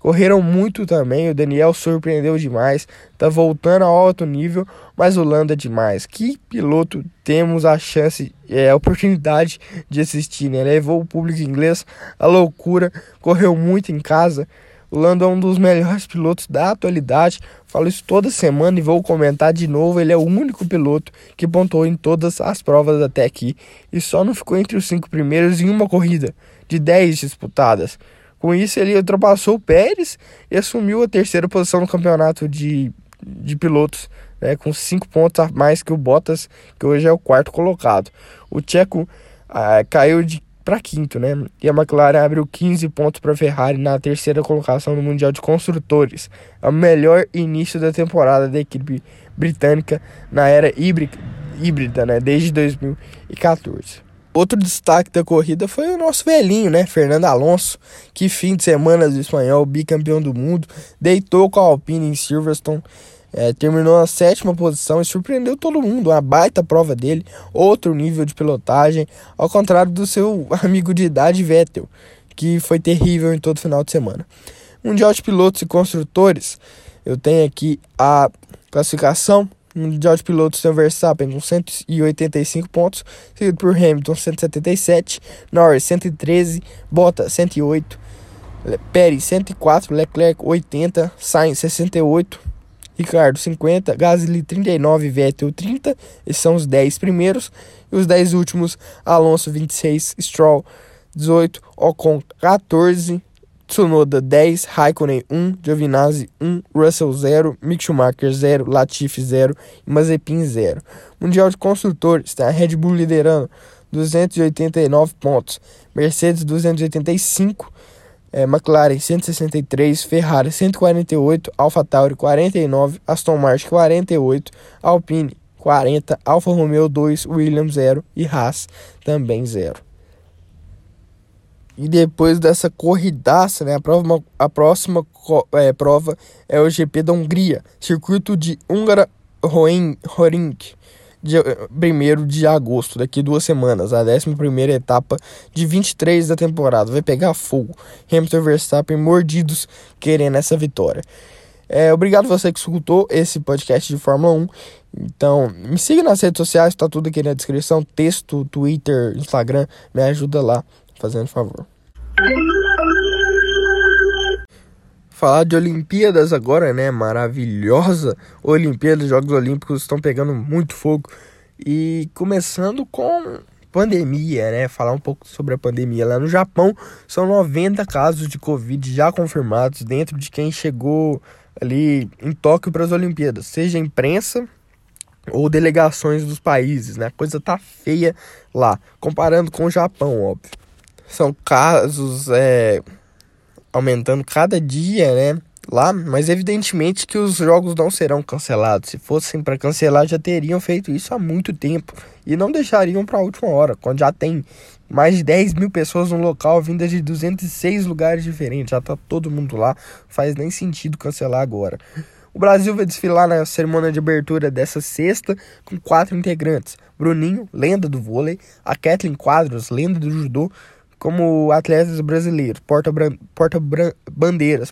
Correram muito também, o Daniel surpreendeu demais, tá voltando ao alto nível, mas o Landa demais. Que piloto temos a chance, é, a oportunidade de assistir, né? Levou o público inglês à loucura, correu muito em casa. O Lando é um dos melhores pilotos da atualidade. Falo isso toda semana e vou comentar de novo. Ele é o único piloto que pontuou em todas as provas até aqui e só não ficou entre os cinco primeiros em uma corrida de 10 disputadas. Com isso, ele ultrapassou o Pérez e assumiu a terceira posição no campeonato de, de pilotos, né, com cinco pontos a mais que o Bottas, que hoje é o quarto colocado. O Tcheco ah, caiu de para quinto, né? E a McLaren abriu 15 pontos para a Ferrari na terceira colocação no Mundial de Construtores. É o melhor início da temporada da equipe britânica na era híbrida, né? Desde 2014. Outro destaque da corrida foi o nosso velhinho, né? Fernando Alonso, que fim de semana do espanhol, bicampeão do mundo, deitou com a Alpine em Silverstone, é, terminou na sétima posição e surpreendeu todo mundo. Uma baita prova dele, outro nível de pilotagem, ao contrário do seu amigo de idade Vettel, que foi terrível em todo final de semana. Mundial de pilotos e construtores, eu tenho aqui a classificação Mundial de Pilotos tem o Verstappen com 185 pontos, seguido por Hamilton 177, Norris 113, Bottas 108, Pérez 104, Leclerc 80, Sainz 68, Ricardo 50, Gasly 39, Vettel 30, esses são os 10 primeiros, e os 10 últimos, Alonso 26, Stroll 18, Ocon 14, Tsunoda 10, Raikkonen 1, Giovinazzi 1, Russell 0, Mick Schumacher 0, Latifi 0 e Mazepin 0. Mundial de Construtores, está a Red Bull liderando 289 pontos, Mercedes 285, é, McLaren 163, Ferrari 148, AlphaTauri 49, Aston Martin 48, Alpine 40, Alfa Romeo 2, Williams 0 e Haas também 0. E depois dessa corridaça, né, a, prova, a próxima é, prova é o GP da Hungria, circuito de Húngara Horink, de 1 de agosto, daqui duas semanas, a 11 etapa de 23 da temporada. Vai pegar fogo. Hamilton e Verstappen mordidos querendo essa vitória. É, obrigado você que escutou esse podcast de Fórmula 1. Então, me siga nas redes sociais, tá tudo aqui na descrição: texto, Twitter, Instagram, me ajuda lá fazendo favor. Falar de Olimpíadas agora, né? Maravilhosa Olimpíada, Jogos Olímpicos estão pegando muito fogo. E começando com pandemia, né? Falar um pouco sobre a pandemia. Lá no Japão, são 90 casos de Covid já confirmados dentro de quem chegou ali em Tóquio para as Olimpíadas, seja imprensa ou delegações dos países, né? A coisa tá feia lá, comparando com o Japão, óbvio. São casos é, aumentando cada dia, né? Lá, mas evidentemente que os jogos não serão cancelados. Se fossem para cancelar, já teriam feito isso há muito tempo e não deixariam para a última hora, quando já tem mais de 10 mil pessoas no local, vindas de 206 lugares diferentes. Já tá todo mundo lá, faz nem sentido cancelar agora. O Brasil vai desfilar na cerimônia de abertura dessa sexta com quatro integrantes: Bruninho, lenda do vôlei, a Kathleen Quadros, lenda do judô, como atletas brasileiros, porta-bandeiras, porta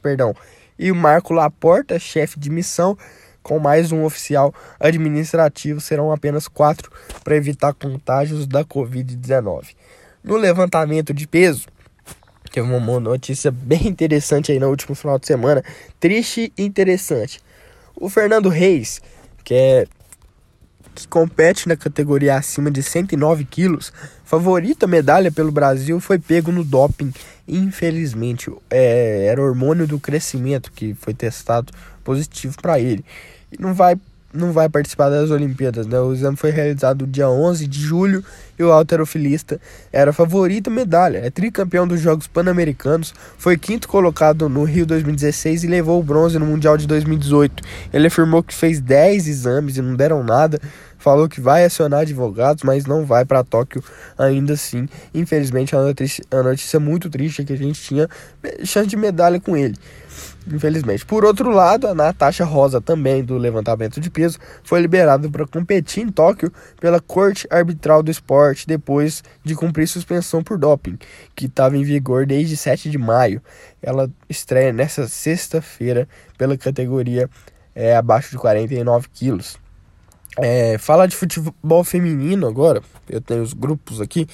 perdão, e o Marco Laporta, chefe de missão, com mais um oficial administrativo, serão apenas quatro para evitar contágios da Covid-19. No levantamento de peso, teve uma notícia bem interessante aí no último final de semana, triste e interessante. O Fernando Reis, que é que compete na categoria acima de 109 quilos, favorita medalha pelo Brasil, foi pego no doping. Infelizmente, é, era hormônio do crescimento que foi testado positivo para ele. E não vai não vai participar das Olimpíadas, né? O exame foi realizado dia 11 de julho e o alterofilista era favorito medalha. É tricampeão dos Jogos Pan-Americanos, foi quinto colocado no Rio 2016 e levou o bronze no Mundial de 2018. Ele afirmou que fez 10 exames e não deram nada. Falou que vai acionar advogados, mas não vai para Tóquio ainda assim. Infelizmente, é uma notícia, notícia muito triste que a gente tinha chance de medalha com ele infelizmente. Por outro lado, a Natasha Rosa, também do levantamento de peso, foi liberada para competir em Tóquio pela Corte Arbitral do Esporte depois de cumprir suspensão por doping, que estava em vigor desde 7 de maio. Ela estreia nessa sexta-feira pela categoria é, abaixo de 49 quilos. É, falar de futebol feminino agora, eu tenho os grupos aqui,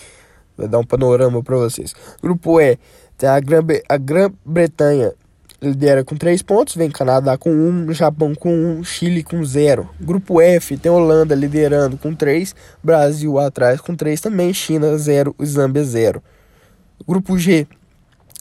vou dar um panorama para vocês. Grupo E, tem a Grã-Bretanha lidera com 3 pontos, vem Canadá com 1, um, Japão com 1, um, Chile com 0. Grupo F tem Holanda liderando com 3, Brasil atrás com 3 também, China 0, Zâmbia 0. Grupo G,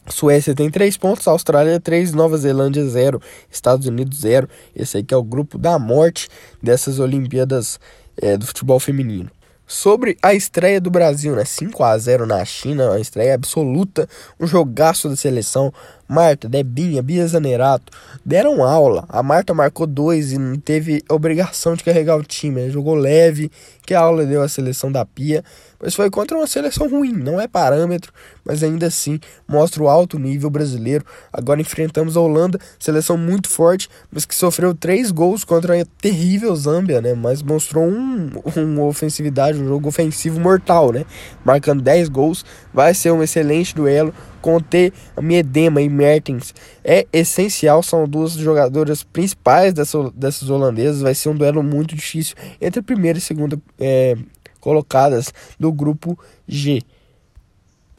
Suécia tem 3 pontos, Austrália 3, Nova Zelândia 0, Estados Unidos 0. Esse aí que é o grupo da morte dessas Olimpíadas é, do futebol feminino. Sobre a estreia do Brasil, né? 5 a 0 na China, uma estreia absoluta, um jogaço da seleção. Marta, Debinha, Bia Zanerato deram aula. A Marta marcou dois e não teve obrigação de carregar o time. Ela jogou leve, que a aula deu a seleção da Pia. Mas foi contra uma seleção ruim, não é parâmetro, mas ainda assim mostra o alto nível brasileiro. Agora enfrentamos a Holanda, seleção muito forte, mas que sofreu três gols contra a terrível Zâmbia, né? Mas mostrou um, uma ofensividade, um jogo ofensivo mortal, né? Marcando 10 gols, vai ser um excelente duelo. Conter Miedema e Mertens é essencial, são duas jogadoras principais dessa, dessas holandesas. Vai ser um duelo muito difícil entre a primeira e segunda é, colocadas do grupo G.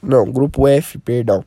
Não, grupo F, perdão.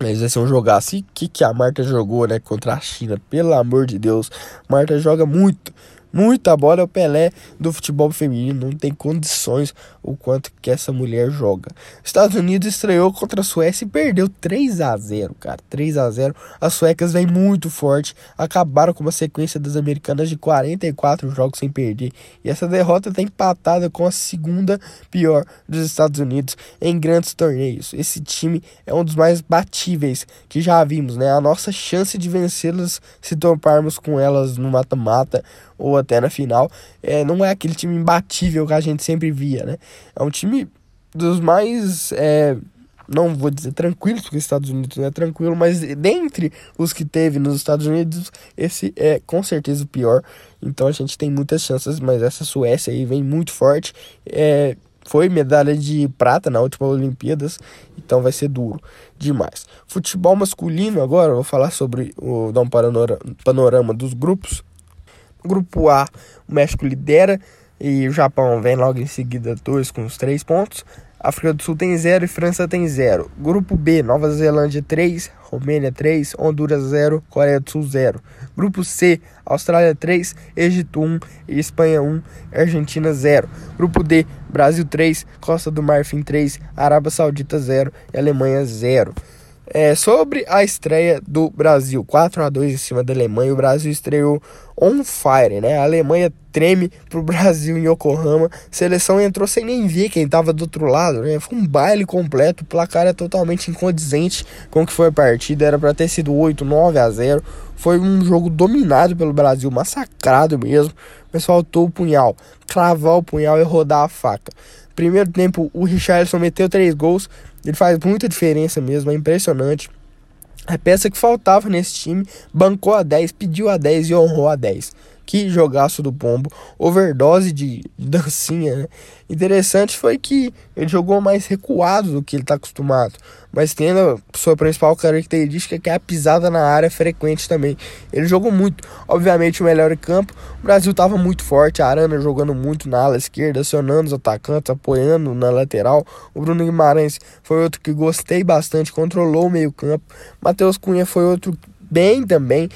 Mas vai ser um jogaço. E que, que a Marta jogou, né? Contra a China. Pelo amor de Deus. Marta joga muito muita bola é o Pelé do futebol feminino, não tem condições o quanto que essa mulher joga. Estados Unidos estreou contra a Suécia e perdeu 3 a 0, cara, 3 a 0. As suecas vêm muito forte, acabaram com uma sequência das americanas de 44 jogos sem perder. E essa derrota está empatada com a segunda pior dos Estados Unidos em grandes torneios. Esse time é um dos mais batíveis que já vimos, né? A nossa chance de vencê-las se toparmos com elas no mata-mata ou até na final, é, não é aquele time imbatível que a gente sempre via, né? É um time dos mais, é, não vou dizer tranquilos, porque os Estados Unidos não é tranquilo, mas dentre os que teve nos Estados Unidos, esse é com certeza o pior. Então a gente tem muitas chances, mas essa Suécia aí vem muito forte. É, foi medalha de prata na última Olimpíadas, então vai ser duro demais. Futebol masculino agora, vou falar sobre, vou dar um panorama dos grupos. Grupo A, o México lidera e o Japão vem logo em seguida, dois com os três pontos. África do Sul tem 0 e França tem 0. Grupo B, Nova Zelândia 3, Romênia 3, Honduras 0, Coreia do Sul 0. Grupo C, Austrália 3, Egito 1 e Espanha 1, Argentina 0. Grupo D, Brasil 3, Costa do Marfim 3, Arábia Saudita 0 e Alemanha 0. É, sobre a estreia do Brasil, 4 a 2 em cima da Alemanha, o Brasil estreou on fire, né? A Alemanha treme pro Brasil em Yokohama. Seleção entrou sem nem ver quem tava do outro lado, né? Foi um baile completo, o placar é totalmente incondizente com o que foi a partida, era para ter sido 8, 9 a 0. Foi um jogo dominado pelo Brasil, massacrado mesmo, mas faltou o punhal, cravar o punhal e rodar a faca. Primeiro tempo, o Richardson meteu três gols, ele faz muita diferença mesmo, é impressionante. A peça que faltava nesse time bancou a 10, pediu a 10 e honrou a 10. Que jogaço do Pombo. Overdose de dancinha, né? Interessante foi que ele jogou mais recuado do que ele está acostumado. Mas tendo a sua principal característica que é a pisada na área frequente também. Ele jogou muito. Obviamente o melhor em campo. O Brasil estava muito forte. A Arana jogando muito na ala esquerda, acionando os atacantes, apoiando na lateral. O Bruno Guimarães foi outro que gostei bastante. Controlou o meio campo. Matheus Cunha foi outro bem também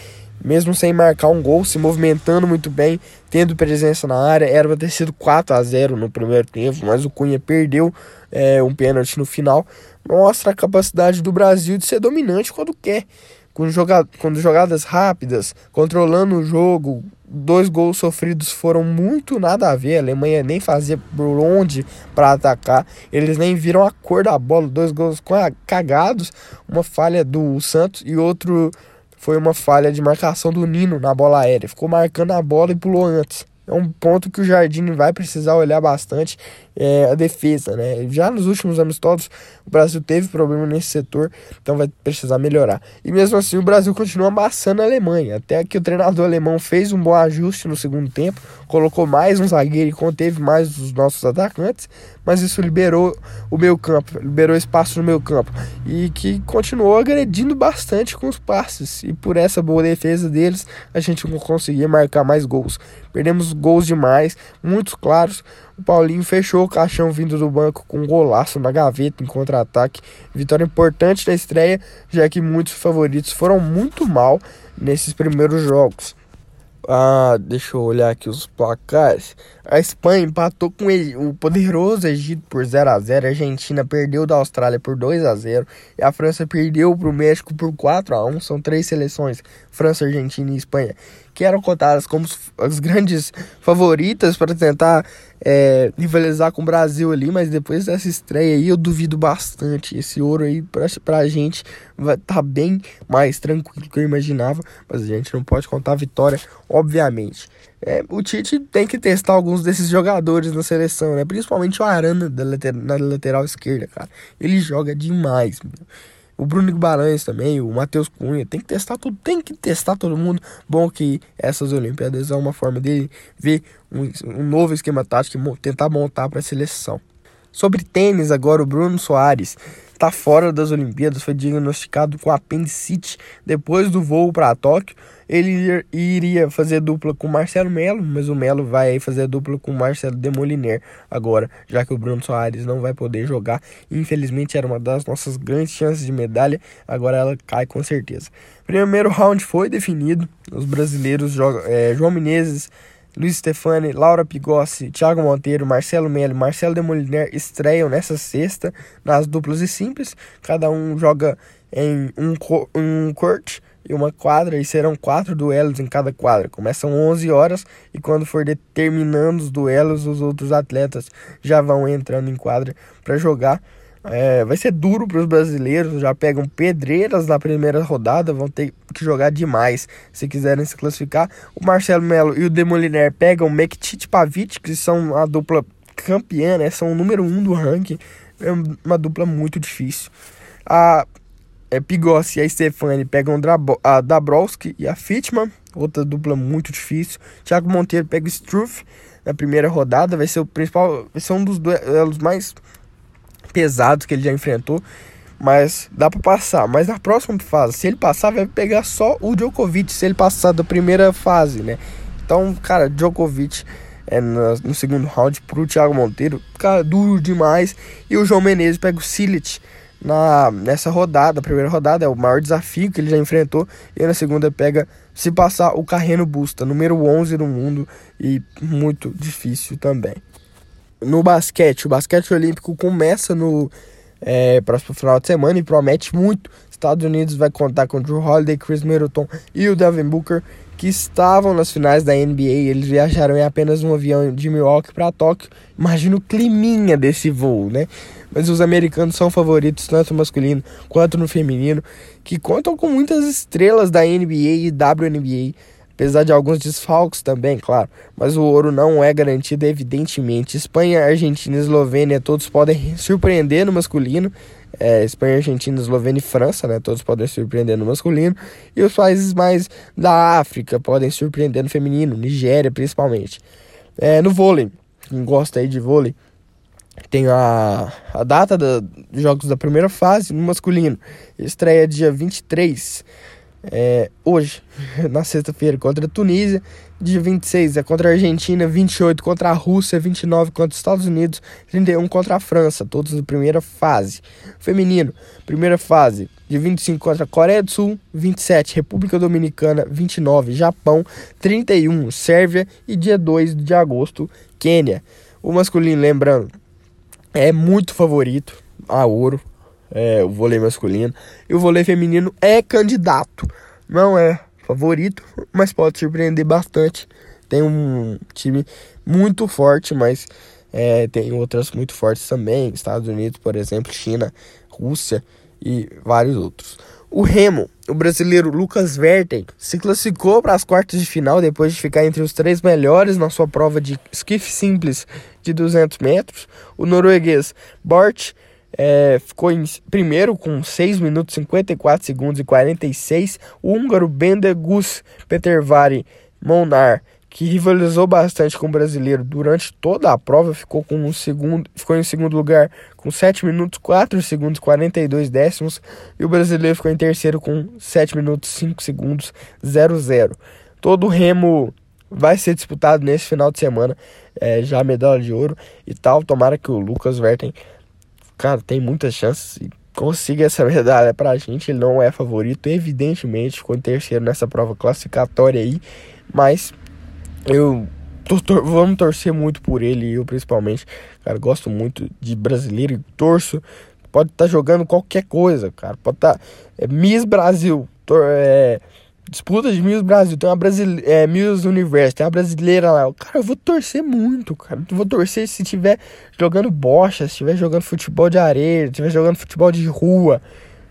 mesmo sem marcar um gol, se movimentando muito bem, tendo presença na área. Era para ter sido 4 a 0 no primeiro tempo, mas o Cunha perdeu é, um pênalti no final. Mostra a capacidade do Brasil de ser dominante quando quer. Com, joga com jogadas rápidas, controlando o jogo. Dois gols sofridos foram muito nada a ver. A Alemanha nem fazia por onde para atacar. Eles nem viram a cor da bola. Dois gols cagados. Uma falha do Santos e outro foi uma falha de marcação do Nino na bola aérea. Ficou marcando a bola e pulou antes. É um ponto que o Jardim vai precisar olhar bastante é, a defesa, né? Já nos últimos amistosos, o Brasil teve problema nesse setor, então vai precisar melhorar. E mesmo assim, o Brasil continua amassando a Alemanha. Até que o treinador alemão fez um bom ajuste no segundo tempo, colocou mais um zagueiro e conteve mais os nossos atacantes, mas isso liberou o meio campo, liberou espaço no meio campo e que continuou agredindo bastante com os passes. E por essa boa defesa deles, a gente não conseguia marcar mais gols. Perdemos gols demais, muitos claros. O Paulinho fechou o caixão vindo do banco com um golaço na gaveta em contra-ataque. Vitória importante na estreia, já que muitos favoritos foram muito mal nesses primeiros jogos. Ah, deixa eu olhar aqui os placares. A Espanha empatou com o poderoso Egito por 0 a 0 A Argentina perdeu da Austrália por 2 a 0 E a França perdeu para o México por 4 a 1 São três seleções, França, Argentina e Espanha, que eram cotadas como as grandes favoritas para tentar é, rivalizar com o Brasil ali, mas depois dessa estreia aí eu duvido bastante. Esse ouro aí pra, pra gente vai tá bem mais tranquilo do que eu imaginava, mas a gente não pode contar a vitória, obviamente. É, o Tite tem que testar alguns desses jogadores na seleção, né? Principalmente o Arana da later, na lateral esquerda, cara. Ele joga demais. Meu. O Bruno Guimarães também, o Matheus Cunha, tem que testar tudo, tem que testar todo mundo. Bom que essas Olimpíadas é uma forma de ver um, um novo esquema tático e tentar montar para a seleção. Sobre tênis, agora o Bruno Soares está fora das Olimpíadas, foi diagnosticado com apendicite depois do voo para Tóquio. Ele iria fazer dupla com Marcelo Melo, mas o Melo vai fazer dupla com Marcelo Demoliner agora, já que o Bruno Soares não vai poder jogar. Infelizmente era uma das nossas grandes chances de medalha, agora ela cai com certeza. Primeiro round foi definido, os brasileiros jogam é, João Menezes Luiz Stefani, Laura Pigossi, Thiago Monteiro, Marcelo Melo Marcelo Demoliner estreiam nessa sexta nas duplas e simples. Cada um joga em um, um court e uma quadra e serão quatro duelos em cada quadra. Começam 11 horas e quando for determinando os duelos, os outros atletas já vão entrando em quadra para jogar. É, vai ser duro para os brasileiros, já pegam pedreiras na primeira rodada, vão ter que jogar demais se quiserem se classificar. O Marcelo Melo e o Demoliner pegam Mektit Pavic, que são a dupla campeã, né? São o número um do ranking. É uma dupla muito difícil. A é, Pigossi e a Stefani pegam a Dabrowski e a Fitman, outra dupla muito difícil. Thiago Monteiro pega o Struff na primeira rodada, vai ser o principal, vai ser um dos duelos mais pesados que ele já enfrentou, mas dá para passar. Mas na próxima fase, se ele passar, vai pegar só o Djokovic, se ele passar da primeira fase, né? Então, cara, Djokovic é no, segundo round pro Thiago Monteiro, cara, duro demais. E o João Menezes pega o Silit na, nessa rodada, a primeira rodada é o maior desafio que ele já enfrentou. E na segunda pega, se passar, o Carreno Busta, número 11 no mundo e muito difícil também no basquete. O basquete olímpico começa no é, próximo final de semana e promete muito. Estados Unidos vai contar com Drew Holiday, Chris Middleton e o Devin Booker, que estavam nas finais da NBA. Eles viajaram em apenas um avião de Milwaukee para Tóquio. Imagina o climinha desse voo, né? Mas os americanos são favoritos tanto no masculino quanto no feminino, que contam com muitas estrelas da NBA e WNBA apesar de alguns desfalques também, claro. Mas o ouro não é garantido, evidentemente. Espanha, Argentina Eslovênia, todos podem surpreender no masculino. É, Espanha, Argentina, Eslovênia e França, né? Todos podem surpreender no masculino. E os países mais da África podem surpreender no feminino, Nigéria principalmente. É, no vôlei, quem gosta aí de vôlei, tem a, a data dos jogos da primeira fase no masculino. Estreia dia 23 é, hoje, na sexta-feira, contra a Tunísia. Dia 26 é contra a Argentina, 28 contra a Rússia, 29 contra os Estados Unidos, 31 contra a França, todos na primeira fase. Feminino, primeira fase, de 25 contra a Coreia do Sul, 27 República Dominicana, 29 Japão, 31 Sérvia e dia 2 de agosto, Quênia. O masculino, lembrando, é muito favorito a ouro, é, o vôlei masculino. E o vôlei feminino é candidato. Não é favorito, mas pode surpreender bastante. Tem um time muito forte, mas é, tem outras muito fortes também. Estados Unidos, por exemplo, China, Rússia e vários outros. O Remo, o brasileiro Lucas Verten, se classificou para as quartas de final depois de ficar entre os três melhores na sua prova de skiff simples de 200 metros. O norueguês Bort é, ficou em primeiro com 6 minutos 54 segundos e 46. O húngaro Bender Gus Petervari Monar, que rivalizou bastante com o brasileiro durante toda a prova, ficou, com um segundo, ficou em segundo lugar com 7 minutos 4 segundos e 42 décimos. E o brasileiro ficou em terceiro com 7 minutos 5 segundos 00. Todo o remo vai ser disputado nesse final de semana, é, já medalha de ouro e tal. Tomara que o Lucas Verten cara, tem muitas chances e consiga essa medalha pra gente. Ele não é favorito, evidentemente, ficou em terceiro nessa prova classificatória aí, mas eu tor vamos torcer muito por ele, eu principalmente. Cara, gosto muito de brasileiro e torço. Pode estar tá jogando qualquer coisa, cara. Pode estar. Tá, é, Miss Brasil. É, disputa de Miss Brasil, tem uma brasileira, é, Miss Universo, tem uma brasileira lá. Cara, eu vou torcer muito, cara. Eu vou torcer se tiver jogando bocha, se estiver jogando futebol de areia, se estiver jogando futebol de rua.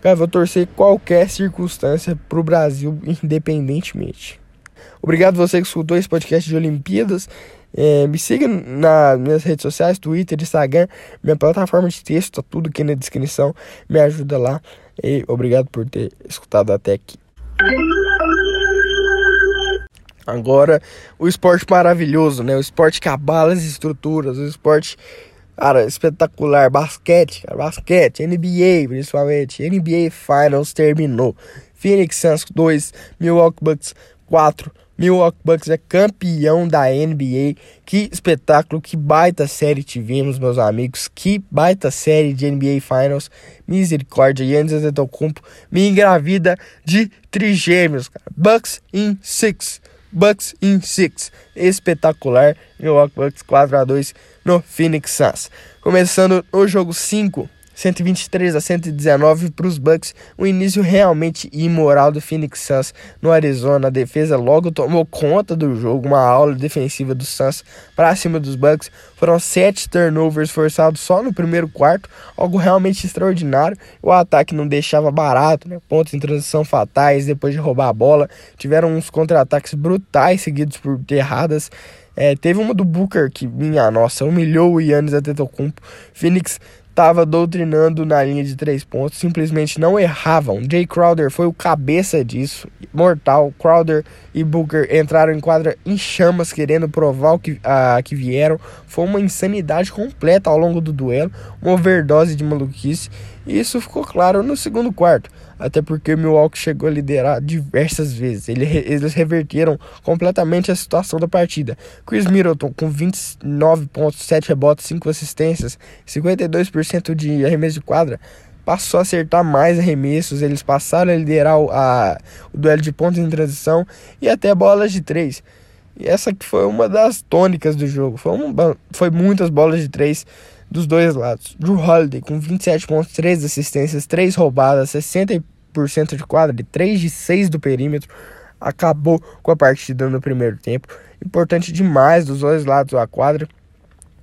Cara, eu vou torcer qualquer circunstância pro Brasil, independentemente. Obrigado você que escutou esse podcast de Olimpíadas. É, me siga nas minhas redes sociais, Twitter, Instagram, minha plataforma de texto, tá tudo aqui na descrição. Me ajuda lá. E obrigado por ter escutado até aqui. Agora, o esporte maravilhoso, né? O esporte que abala as estruturas, o esporte, cara, espetacular. Basquete, cara, basquete, NBA principalmente. NBA Finals terminou. Phoenix Suns 2, Milwaukee Bucks 4. Milwaukee Bucks é campeão da NBA. Que espetáculo, que baita série tivemos, meus amigos. Que baita série de NBA Finals. Misericórdia, Yannis Antetokounmpo me engravida de trigêmeos, cara. Bucks in six. Bucks in six. Espetacular. Milwaukee Bucks 4 a 2 no Phoenix Suns. Começando o jogo 5 123 a 119 para os Bucks, um início realmente imoral do Phoenix Suns no Arizona. A defesa logo tomou conta do jogo, uma aula defensiva do Suns para cima dos Bucks. Foram sete turnovers forçados só no primeiro quarto, algo realmente extraordinário. O ataque não deixava barato, né? pontos em transição fatais depois de roubar a bola. Tiveram uns contra-ataques brutais seguidos por terradas. É, teve uma do Booker que, minha nossa, humilhou o Yannis Antetokounmpo. Phoenix estava doutrinando na linha de três pontos, simplesmente não erravam. Jay Crowder foi o cabeça disso, mortal. Crowder e Booker entraram em quadra em chamas, querendo provar o que, a, que vieram. Foi uma insanidade completa ao longo do duelo, uma overdose de maluquice. E isso ficou claro no segundo quarto até porque o Milwaukee chegou a liderar diversas vezes. eles reverteram completamente a situação da partida. Chris Middleton com 29 pontos, 7 rebotes, 5 assistências, 52% de arremesso de quadra, passou a acertar mais arremessos, eles passaram a liderar o, a, o duelo de pontos em transição e até bolas de 3. E essa que foi uma das tônicas do jogo. Foi, um, foi muitas bolas de 3 dos dois lados. Drew Holiday com 27 pontos, 3 assistências, 3 roubadas, 60% de quadra e 3 de 6 do perímetro. Acabou com a partida no primeiro tempo. Importante demais dos dois lados da quadra.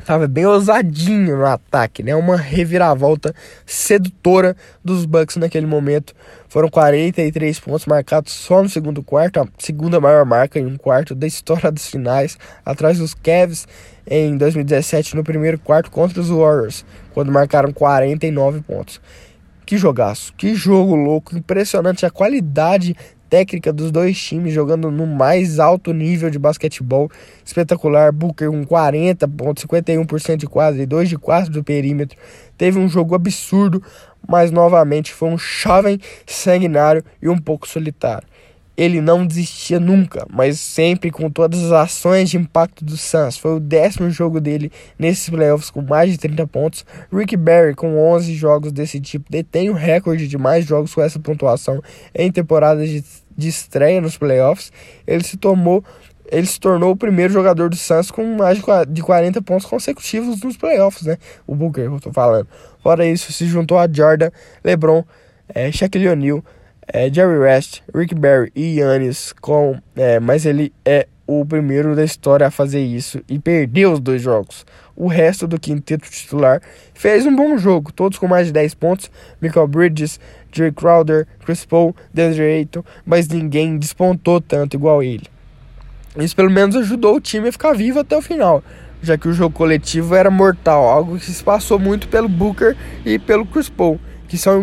Tava bem ousadinho no ataque, né? Uma reviravolta sedutora dos Bucks naquele momento. Foram 43 pontos marcados só no segundo quarto, a segunda maior marca em um quarto da história dos finais, atrás dos Cavs em 2017 no primeiro quarto contra os Warriors, quando marcaram 49 pontos. Que jogaço, que jogo louco, impressionante a qualidade técnica dos dois times jogando no mais alto nível de basquetebol. Espetacular. Booker com 40,51% de quadra e 2 de 4 do perímetro. Teve um jogo absurdo, mas novamente foi um jovem sanguinário e um pouco solitário. Ele não desistia nunca, mas sempre com todas as ações de impacto do Suns. Foi o décimo jogo dele nesses playoffs com mais de 30 pontos. Rick Barry, com 11 jogos desse tipo, detém o recorde de mais jogos com essa pontuação em temporadas de, de estreia nos playoffs. Ele se tomou ele se tornou o primeiro jogador do Suns com mais de 40 pontos consecutivos nos playoffs, né? O Booker, eu tô falando. Fora isso, se juntou a Jordan, LeBron, é, Shaquille O'Neal, é, Jerry West, Rick Barry e Yannis, com, é, mas ele é o primeiro da história a fazer isso e perdeu os dois jogos. O resto do quinteto titular fez um bom jogo, todos com mais de 10 pontos. Michael Bridges, Jay Crowder, Chris Paul, DeAndre Ayton, mas ninguém despontou tanto igual ele. Isso pelo menos ajudou o time a ficar vivo até o final, já que o jogo coletivo era mortal, algo que se passou muito pelo Booker e pelo Chris Paul, que são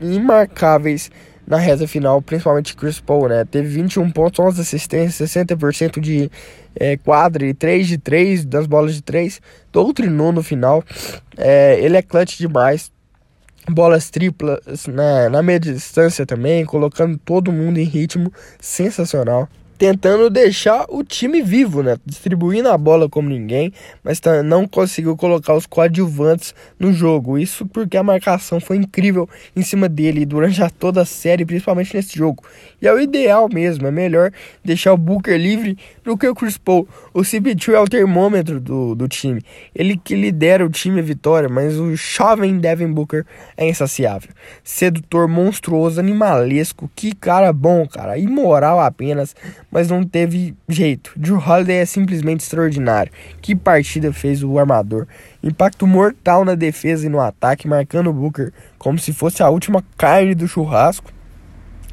imarcáveis na reta final, principalmente Chris Paul, né? Teve 21 pontos, 11 assistências, 60% de é, quadra e 3 de 3 das bolas de 3. Doutrinou no final. É, ele é clutch demais. Bolas triplas né, na média distância também, colocando todo mundo em ritmo sensacional tentando deixar o time vivo, né? Distribuindo a bola como ninguém, mas tá, não conseguiu colocar os coadjuvantes no jogo. Isso porque a marcação foi incrível em cima dele durante toda a série, principalmente nesse jogo. E é o ideal mesmo, é melhor deixar o Booker livre do que o Chris Paul. O CP2 é o termômetro do, do time. Ele que lidera o time à vitória, mas o jovem Devin Booker é insaciável. Sedutor, monstruoso, animalesco. Que cara bom, cara. Imoral apenas mas não teve jeito. Drew Holiday é simplesmente extraordinário. Que partida fez o armador. Impacto mortal na defesa e no ataque, marcando o Booker como se fosse a última carne do churrasco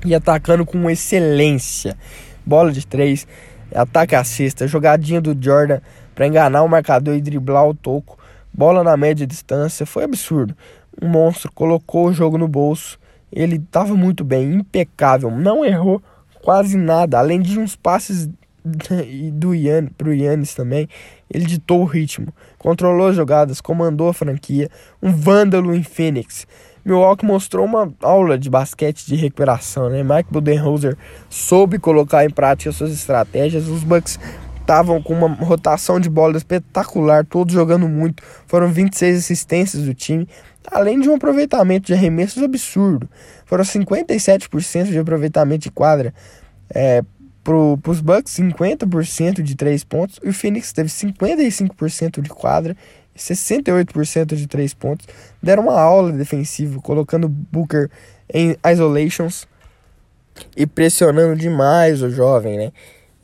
e atacando com excelência. Bola de três, ataque à cesta, jogadinha do Jordan para enganar o marcador e driblar o toco. Bola na média distância, foi absurdo. Um monstro colocou o jogo no bolso. Ele estava muito bem, impecável, não errou quase nada, além de uns passes do Ian, pro Yannis também, ele ditou o ritmo, controlou as jogadas, comandou a franquia, um vândalo em Phoenix. Milwaukee mostrou uma aula de basquete de recuperação, né? Mike Budenholzer soube colocar em prática suas estratégias. Os Bucks estavam com uma rotação de bola espetacular, todos jogando muito. Foram 26 assistências do time, além de um aproveitamento de arremessos absurdo. Foram 57% de aproveitamento de quadra é, para os Bucks, 50% de 3 pontos. E o Phoenix teve 55% de quadra e 68% de 3 pontos. Deram uma aula defensiva, colocando Booker em isolations e pressionando demais o jovem, né?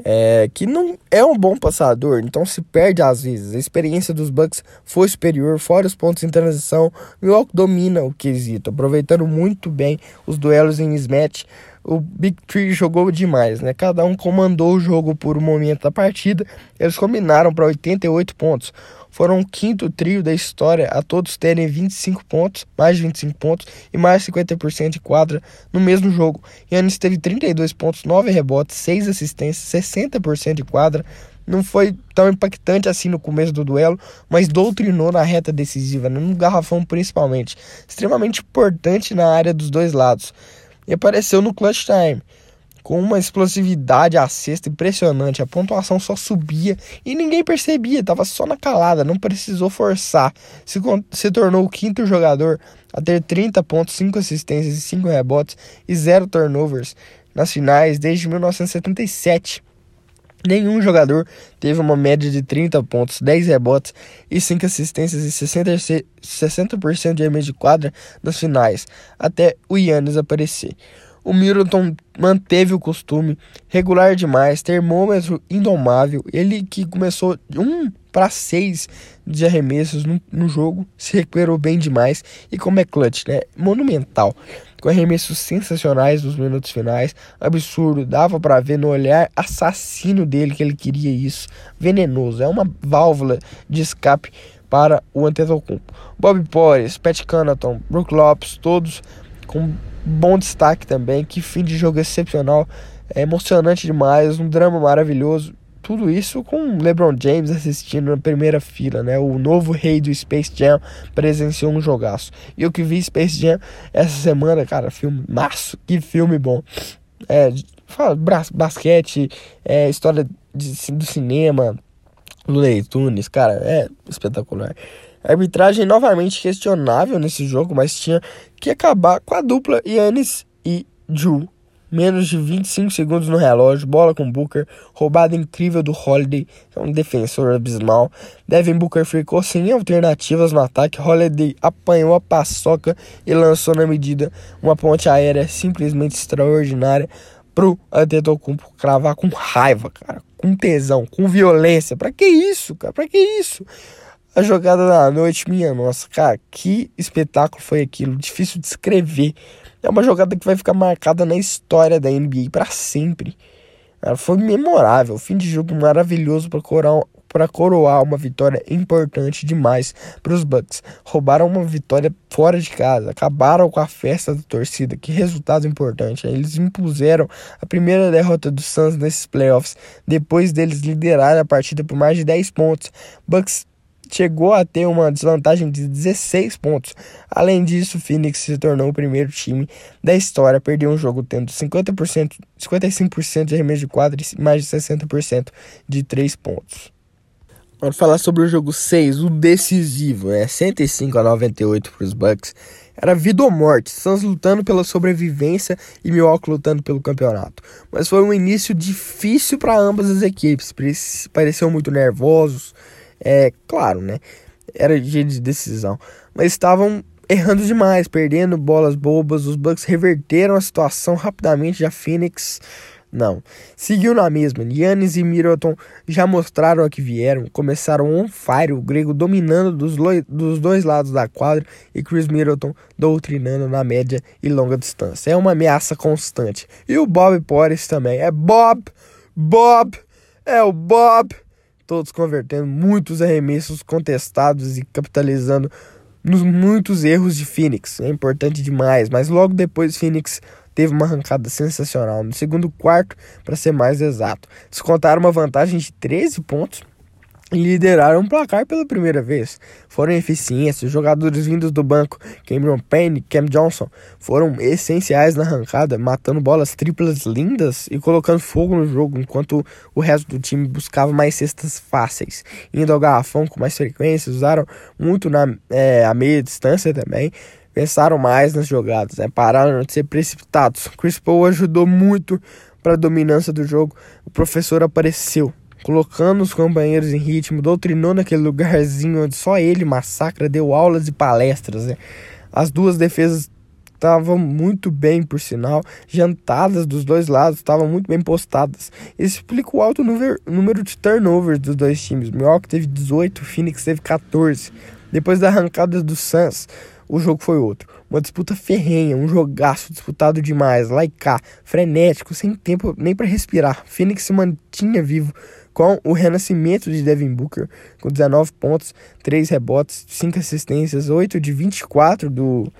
É, que não é um bom passador, então se perde às vezes. A experiência dos Bucks foi superior, fora os pontos em transição. Milwaukee domina o quesito, aproveitando muito bem os duelos em mismatch. O Big Three jogou demais, né? Cada um comandou o jogo por um momento da partida. Eles combinaram para 88 pontos foram o quinto trio da história a todos terem 25 pontos, mais de 25 pontos e mais de 50% de quadra no mesmo jogo. Yannis teve 32 pontos, 9 rebotes, 6 assistências, 60% de quadra. Não foi tão impactante assim no começo do duelo, mas doutrinou na reta decisiva, no garrafão principalmente. Extremamente importante na área dos dois lados. E apareceu no clutch time com uma explosividade à cesta impressionante. A pontuação só subia e ninguém percebia, estava só na calada, não precisou forçar. Se, se tornou o quinto jogador a ter 30 pontos, 5 assistências e 5 rebotes e 0 turnovers nas finais desde 1977. Nenhum jogador teve uma média de 30 pontos, 10 rebotes e 5 assistências e 60%, 60 de arremesso de quadra nas finais, até o Yannis aparecer. O Middleton manteve o costume, regular demais, termômetro indomável. Ele que começou 1 para 6 de arremessos no, no, jogo, se recuperou bem demais. E como é clutch, né? Monumental. Com arremessos sensacionais nos minutos finais. Absurdo, dava para ver no olhar assassino dele que ele queria isso. Venenoso, é uma válvula de escape para o Antetokounmpo. Bob Porres, Pat Connaughton, Brook Lopes, todos com bom destaque também. Que fim de jogo excepcional, é emocionante demais, um drama maravilhoso. Tudo isso com LeBron James assistindo na primeira fila, né? O novo rei do Space Jam presenciou um jogaço. E eu que vi Space Jam essa semana, cara, filme maço, que filme bom. É, fala, basquete, é, história de, do cinema, Looney Tunes, cara, é espetacular. A arbitragem novamente questionável nesse jogo, mas tinha que acabar com a dupla Yannis e Ju. Menos de 25 segundos no relógio, bola com Booker, roubada incrível do Holiday, que é um defensor abismal. Devin Booker ficou sem alternativas no ataque, Holiday apanhou a paçoca e lançou na medida uma ponte aérea simplesmente extraordinária pro Antetokounmpo cravar com raiva, cara, com tesão, com violência. Pra que isso, cara? Pra que isso? A jogada da noite, minha nossa, cara, que espetáculo foi aquilo, difícil de escrever. É uma jogada que vai ficar marcada na história da NBA para sempre. Ela foi memorável, fim de jogo maravilhoso para coroar, para coroar uma vitória importante demais para os Bucks. Roubaram uma vitória fora de casa, acabaram com a festa da torcida. Que resultado importante! Eles impuseram a primeira derrota do Suns nesses playoffs, depois deles liderarem a partida por mais de 10 pontos. Bucks chegou a ter uma desvantagem de 16 pontos. Além disso, o Phoenix se tornou o primeiro time da história a perder um jogo tendo 50%, 55% de arremesso de quadra e mais de 60% de 3 pontos. Vamos falar sobre o jogo 6, o decisivo, é né? 105 a 98 para os Bucks. Era vida ou morte, Suns lutando pela sobrevivência e Milwaukee lutando pelo campeonato. Mas foi um início difícil para ambas as equipes, pareciam muito nervosos, é claro, né? Era dia de decisão. Mas estavam errando demais, perdendo bolas bobas. Os Bucks reverteram a situação rapidamente. Já Phoenix não. Seguiu na mesma. Yannis e Middleton já mostraram a que vieram. Começaram on fire, o grego dominando dos, dos dois lados da quadra e Chris Middleton doutrinando na média e longa distância. É uma ameaça constante. E o Bob Porres também. É Bob, Bob, é o Bob todos convertendo muitos arremessos contestados e capitalizando nos muitos erros de Phoenix. É importante demais, mas logo depois Phoenix teve uma arrancada sensacional no segundo quarto, para ser mais exato. Descontaram uma vantagem de 13 pontos e lideraram o placar pela primeira vez. Foram eficientes, jogadores vindos do banco, Cameron Payne e Cam Johnson, foram essenciais na arrancada, matando bolas triplas lindas e colocando fogo no jogo, enquanto o resto do time buscava mais cestas fáceis. Indo ao garrafão com mais frequência, usaram muito na é, a meia distância também, pensaram mais nas jogadas, né? pararam de ser precipitados. Chris Paul ajudou muito para a dominância do jogo, o professor apareceu colocando os companheiros em ritmo, doutrinou naquele lugarzinho onde só ele massacra, deu aulas e palestras. Né? As duas defesas estavam muito bem, por sinal, jantadas dos dois lados, estavam muito bem postadas. Isso explica o alto número, de turnovers dos dois times. Milwaukee teve 18, Phoenix teve 14. Depois da arrancada do Suns, o jogo foi outro. Uma disputa ferrenha, um jogaço disputado demais, laicar, frenético, sem tempo nem para respirar. Phoenix se mantinha vivo com o renascimento de Devin Booker, com 19 pontos, 3 rebotes, 5 assistências, 8 de 24 do,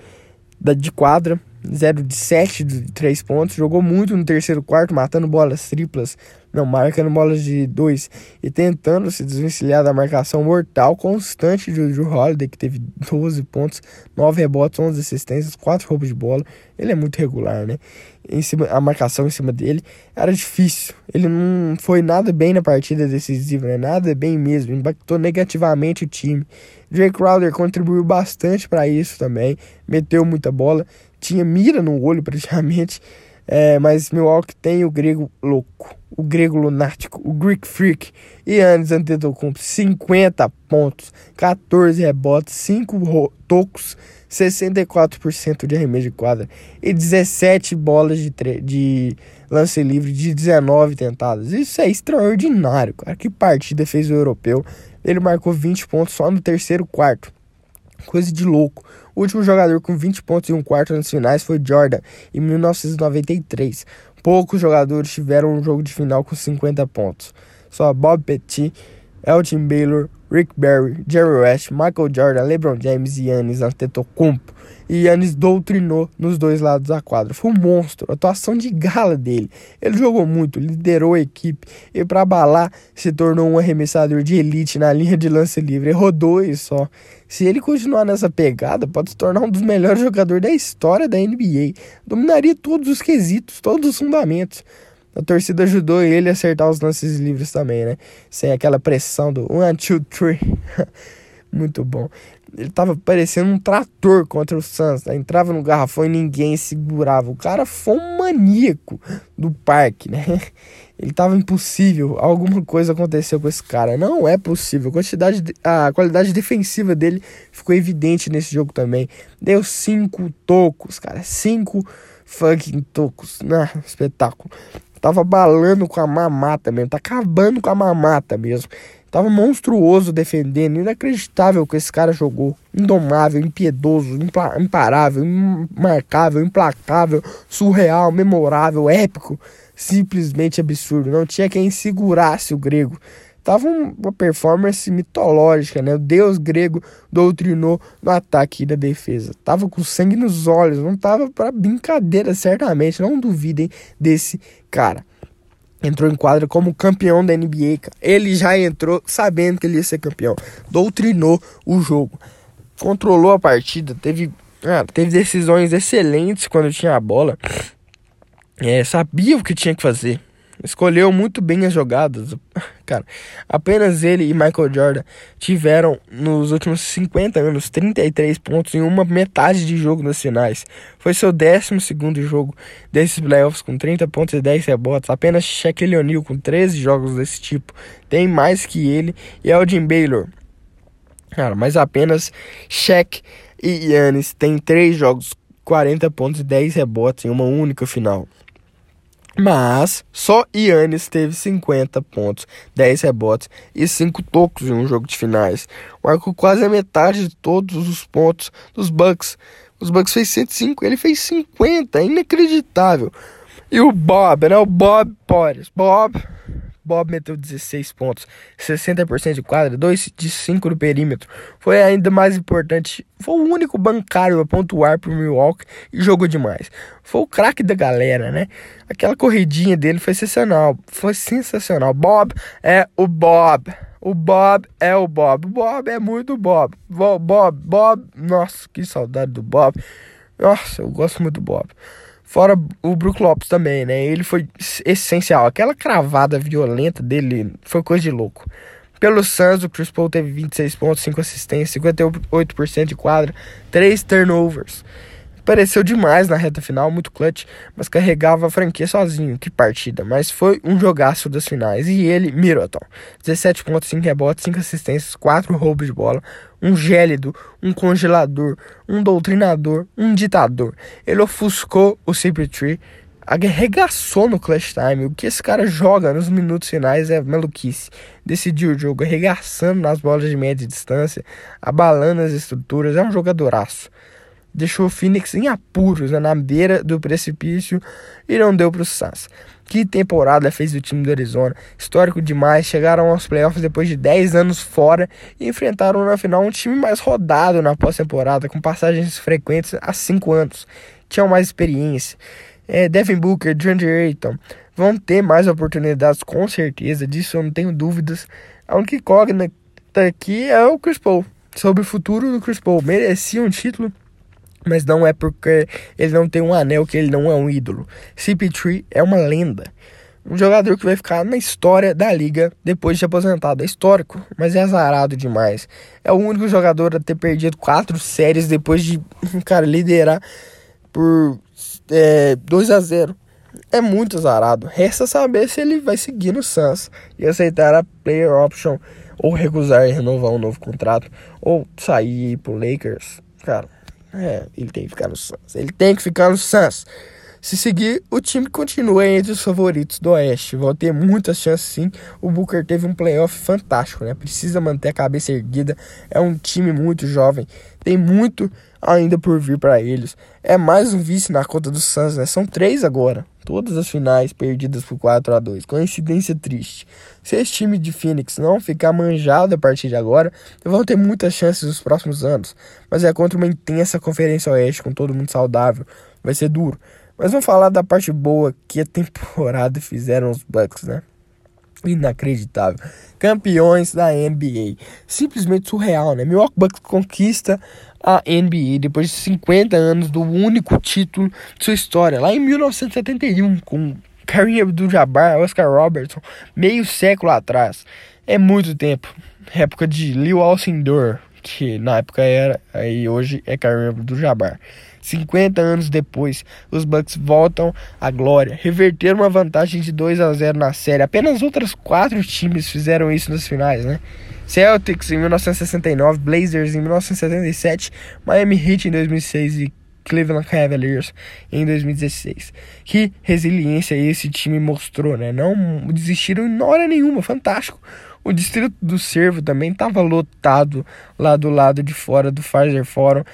da, de quadra, 0 de 7 de 3 pontos. Jogou muito no terceiro quarto, matando bolas triplas, não, marcando bolas de 2 e tentando se desvencilhar da marcação mortal constante de Drew Holiday, que teve 12 pontos, 9 rebotes, 11 assistências, 4 roubos de bola. Ele é muito regular, né? em cima, a marcação em cima dele era difícil. Ele não foi nada bem na partida decisiva, né? nada bem mesmo. Impactou negativamente o time. Jay Crowder contribuiu bastante para isso também. Meteu muita bola, tinha mira no olho praticamente. É, mas Milwaukee tem o grego louco, o grego lunático, o Greek Freak. E Yannis Antetokounmpo, 50 pontos, 14 rebotes, 5 tocos, 64% de arremesso de quadra e 17 bolas de, de lance livre de 19 tentadas. Isso é extraordinário, cara. Que partida fez o europeu. Ele marcou 20 pontos só no terceiro quarto. Coisa de louco. O último jogador com 20 pontos e um quarto nas finais foi Jordan, em 1993. Poucos jogadores tiveram um jogo de final com 50 pontos. Só Bob Petit, Elton Baylor, Rick Barry, Jerry West, Michael Jordan, LeBron James e Yannis Antetokounmpo e Yannis doutrinou nos dois lados da quadra. Foi um monstro, atuação de gala dele. Ele jogou muito, liderou a equipe e para abalar se tornou um arremessador de elite na linha de lance livre. rodou e só. Se ele continuar nessa pegada, pode se tornar um dos melhores jogadores da história da NBA. Dominaria todos os quesitos, todos os fundamentos. A torcida ajudou ele a acertar os lances livres também, né? Sem aquela pressão do one, two, three. Muito bom. Ele tava parecendo um trator contra o Suns. Né? Entrava no garrafão e ninguém segurava. O cara foi um maníaco do parque, né? Ele tava impossível. Alguma coisa aconteceu com esse cara. Não é possível. A, quantidade de, a qualidade defensiva dele ficou evidente nesse jogo também. Deu cinco tocos, cara. Cinco fucking tocos. Ah, espetáculo. Tava balando com a mamata mesmo. Tá acabando com a mamata mesmo. Tava monstruoso defendendo, inacreditável que esse cara jogou. Indomável, impiedoso, imparável, imarcável, implacável, surreal, memorável, épico. Simplesmente absurdo. Não tinha quem segurasse o grego. Tava uma performance mitológica, né? O deus grego doutrinou no ataque e na defesa. Tava com sangue nos olhos, não tava para brincadeira, certamente. Não duvidem desse cara entrou em quadra como campeão da NBA. Cara. Ele já entrou sabendo que ele ia ser campeão. Doutrinou o jogo. Controlou a partida. Teve, ah, teve decisões excelentes quando tinha a bola. É, sabia o que tinha que fazer. Escolheu muito bem as jogadas. Cara, apenas ele e Michael Jordan tiveram nos últimos 50 anos 33 pontos em uma metade de jogo nas finais. Foi seu 12 jogo desses playoffs com 30 pontos e 10 rebotes. Apenas Shaquille O'Neal com 13 jogos desse tipo tem mais que ele e Elgin Baylor. Cara, mas apenas Shaq e Yannis têm 3 jogos, 40 pontos e 10 rebotes em uma única final. Mas só Yannis teve 50 pontos, 10 rebotes e 5 tocos em um jogo de finais. Marcou quase a metade de todos os pontos dos Bucks. Os Bucks fez 105, ele fez 50, é inacreditável. E o Bob, né? O Bob Porres. Bob Bob meteu 16 pontos, 60% de quadra, 2 de 5 no perímetro. Foi ainda mais importante, foi o único bancário a pontuar pro Milwaukee e jogou demais. Foi o craque da galera, né? Aquela corridinha dele foi sensacional, foi sensacional. Bob é o Bob. O Bob é o Bob. O Bob é muito Bob. Bob, Bob, Bob. Nossa, que saudade do Bob. Nossa, eu gosto muito do Bob. Fora o Brook Lopes também, né? Ele foi essencial. Aquela cravada violenta dele foi coisa de louco. Pelo Suns, o Chris Paul teve 26 pontos, 5 assistências, 58% de quadra, 3 turnovers. Apareceu demais na reta final, muito clutch, mas carregava a franquia sozinho. Que partida! Mas foi um jogaço das finais. E ele, Miroton, 17 pontos, 5 rebotes, 5 assistências, 4 roubos de bola, um gélido, um congelador, um doutrinador, um ditador. Ele ofuscou o CP3, arregaçou no clutch time. O que esse cara joga nos minutos finais é maluquice. Decidiu o jogo arregaçando nas bolas de média distância, abalando as estruturas. É um jogadoraço deixou o Phoenix em apuros, né, na beira do precipício e não deu para o Suns. Que temporada fez o time do Arizona, histórico demais, chegaram aos playoffs depois de 10 anos fora e enfrentaram na final um time mais rodado na pós-temporada, com passagens frequentes há 5 anos. Tinham mais experiência. É, Devin Booker, DeAndre Ayton vão ter mais oportunidades com certeza, disso eu não tenho dúvidas. A única incógnita aqui é o Chris Paul, sobre o futuro do Chris Paul. Merecia um título mas não é porque ele não tem um anel que ele não é um ídolo. CP3 é uma lenda. Um jogador que vai ficar na história da liga depois de aposentado. É histórico, mas é azarado demais. É o único jogador a ter perdido quatro séries depois de, cara, liderar por é, 2 a 0 é muito azarado. Resta saber se ele vai seguir no Suns e aceitar a player option ou recusar renovar um novo contrato ou sair pro Lakers. Cara, é, ele tem que ficar no Suns. Ele tem que ficar no Suns. Se seguir, o time continua entre os favoritos do Oeste. Vão ter muitas chances sim. O Booker teve um playoff fantástico, né? Precisa manter a cabeça erguida. É um time muito jovem. Tem muito ainda por vir para eles. É mais um vice na conta do Suns, né? São três agora. Todas as finais perdidas por 4 a 2 Coincidência triste. Se esse time de Phoenix não ficar manjado a partir de agora, vão ter muitas chances nos próximos anos. Mas é contra uma intensa conferência oeste com todo mundo saudável. Vai ser duro. Mas vamos falar da parte boa que a temporada fizeram os Bucks, né? Inacreditável. Campeões da NBA. Simplesmente surreal, né? Milwaukee Bucks conquista a NBA depois de 50 anos do único título de sua história, lá em 1971, com Kareem Abdul-Jabbar, Oscar Robertson, meio século atrás. É muito tempo. Época de Leo Alcindor, que na época era, aí hoje é Kareem Abdul-Jabbar. 50 anos depois, os Bucks voltam à glória, reverteram uma vantagem de 2 a 0 na série. Apenas outros quatro times fizeram isso nas finais, né? Celtics em 1969, Blazers em 1977, Miami Heat em 2006 e Cleveland Cavaliers em 2016. Que resiliência esse time mostrou, né? Não desistiram em hora nenhuma, fantástico. O distrito do Cervo também estava lotado lá do lado de fora do Pfizer Forum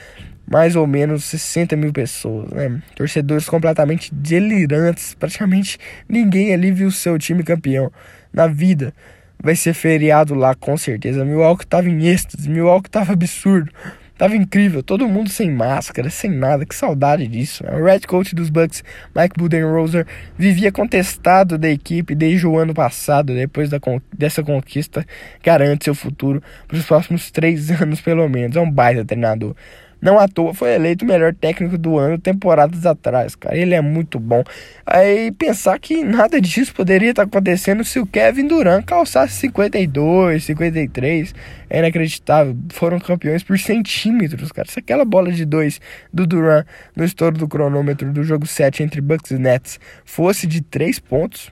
mais ou menos 60 mil pessoas, né? Torcedores completamente delirantes. Praticamente ninguém ali viu seu time campeão na vida. Vai ser feriado lá com certeza. Milwaukee tava em êxtase, Milwaukee tava absurdo. Tava incrível, todo mundo sem máscara, sem nada, que saudade disso. O Red Coach dos Bucks, Mike Budenholzer, vivia contestado da equipe desde o ano passado, depois da, dessa conquista, garante seu futuro para os próximos três anos pelo menos. É um baita treinador. Não à toa foi eleito o melhor técnico do ano temporadas atrás, cara. Ele é muito bom. Aí pensar que nada disso poderia estar acontecendo se o Kevin Durant calçasse 52, 53. É inacreditável. Foram campeões por centímetros, cara. Se aquela bola de dois do Durant no estouro do cronômetro do jogo 7 entre Bucks e Nets fosse de 3 pontos,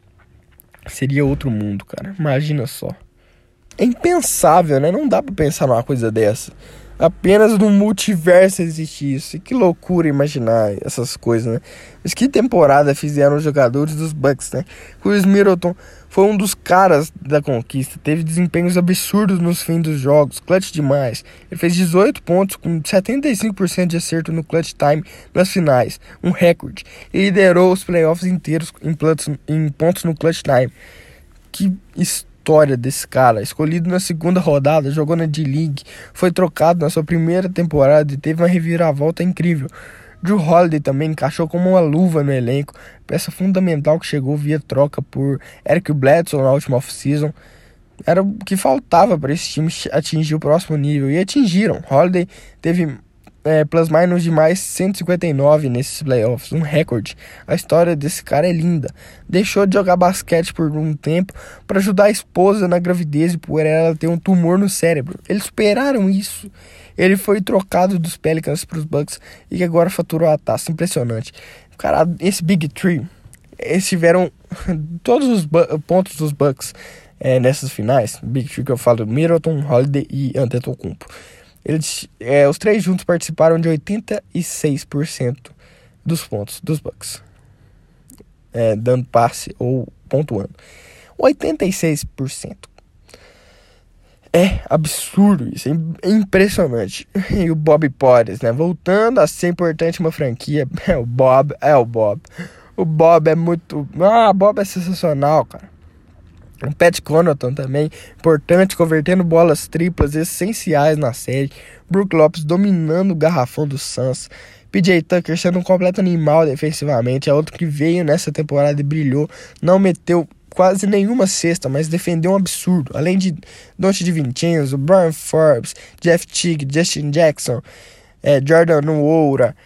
seria outro mundo, cara. Imagina só. É impensável, né? Não dá pra pensar numa coisa dessa. Apenas no multiverso existe isso. E que loucura imaginar essas coisas, né? Mas que temporada fizeram os jogadores dos Bucks, né? Chris Middleton foi um dos caras da conquista. Teve desempenhos absurdos nos fins dos jogos, clutch demais. Ele fez 18 pontos com 75% de acerto no clutch time nas finais, um recorde. E liderou os playoffs inteiros em, pontos no clutch time. Que história história desse cara. Escolhido na segunda rodada, jogou na D-League, foi trocado na sua primeira temporada e teve uma reviravolta incrível. Drew Holiday também encaixou como uma luva no elenco, peça fundamental que chegou via troca por Eric Bledsoe na última off-season. Era o que faltava para esse time atingir o próximo nível e atingiram. Holiday teve é, plus minus de mais 159 nesses playoffs, um recorde. A história desse cara é linda. Deixou de jogar basquete por um tempo para ajudar a esposa na gravidez e por ela ter um tumor no cérebro. Eles superaram isso. Ele foi trocado dos Pelicans para os Bucks e agora faturou a taça. Impressionante. Cara, esse Big Three, eles tiveram todos os pontos dos Bucks é, nessas finais. Big Three que eu falo, Middleton, Holiday e Antetokounmpo. Eles, é, os três juntos participaram de 86% dos pontos dos Bucks. É, dando passe ou pontuando. 86%. É absurdo isso, é impressionante. E o Bob Porres, né? Voltando a ser importante uma franquia. É o Bob, é o Bob. O Bob é muito. Ah, Bob é sensacional, cara. O Pat Connaughton também, importante, convertendo bolas triplas essenciais na série. Brook Lopes dominando o garrafão do Suns. PJ Tucker sendo um completo animal defensivamente. É outro que veio nessa temporada e brilhou. Não meteu quase nenhuma cesta, mas defendeu um absurdo. Além de Dante de Vincenzo, Brian Forbes, Jeff Teague, Justin Jackson, é, Jordan Oura,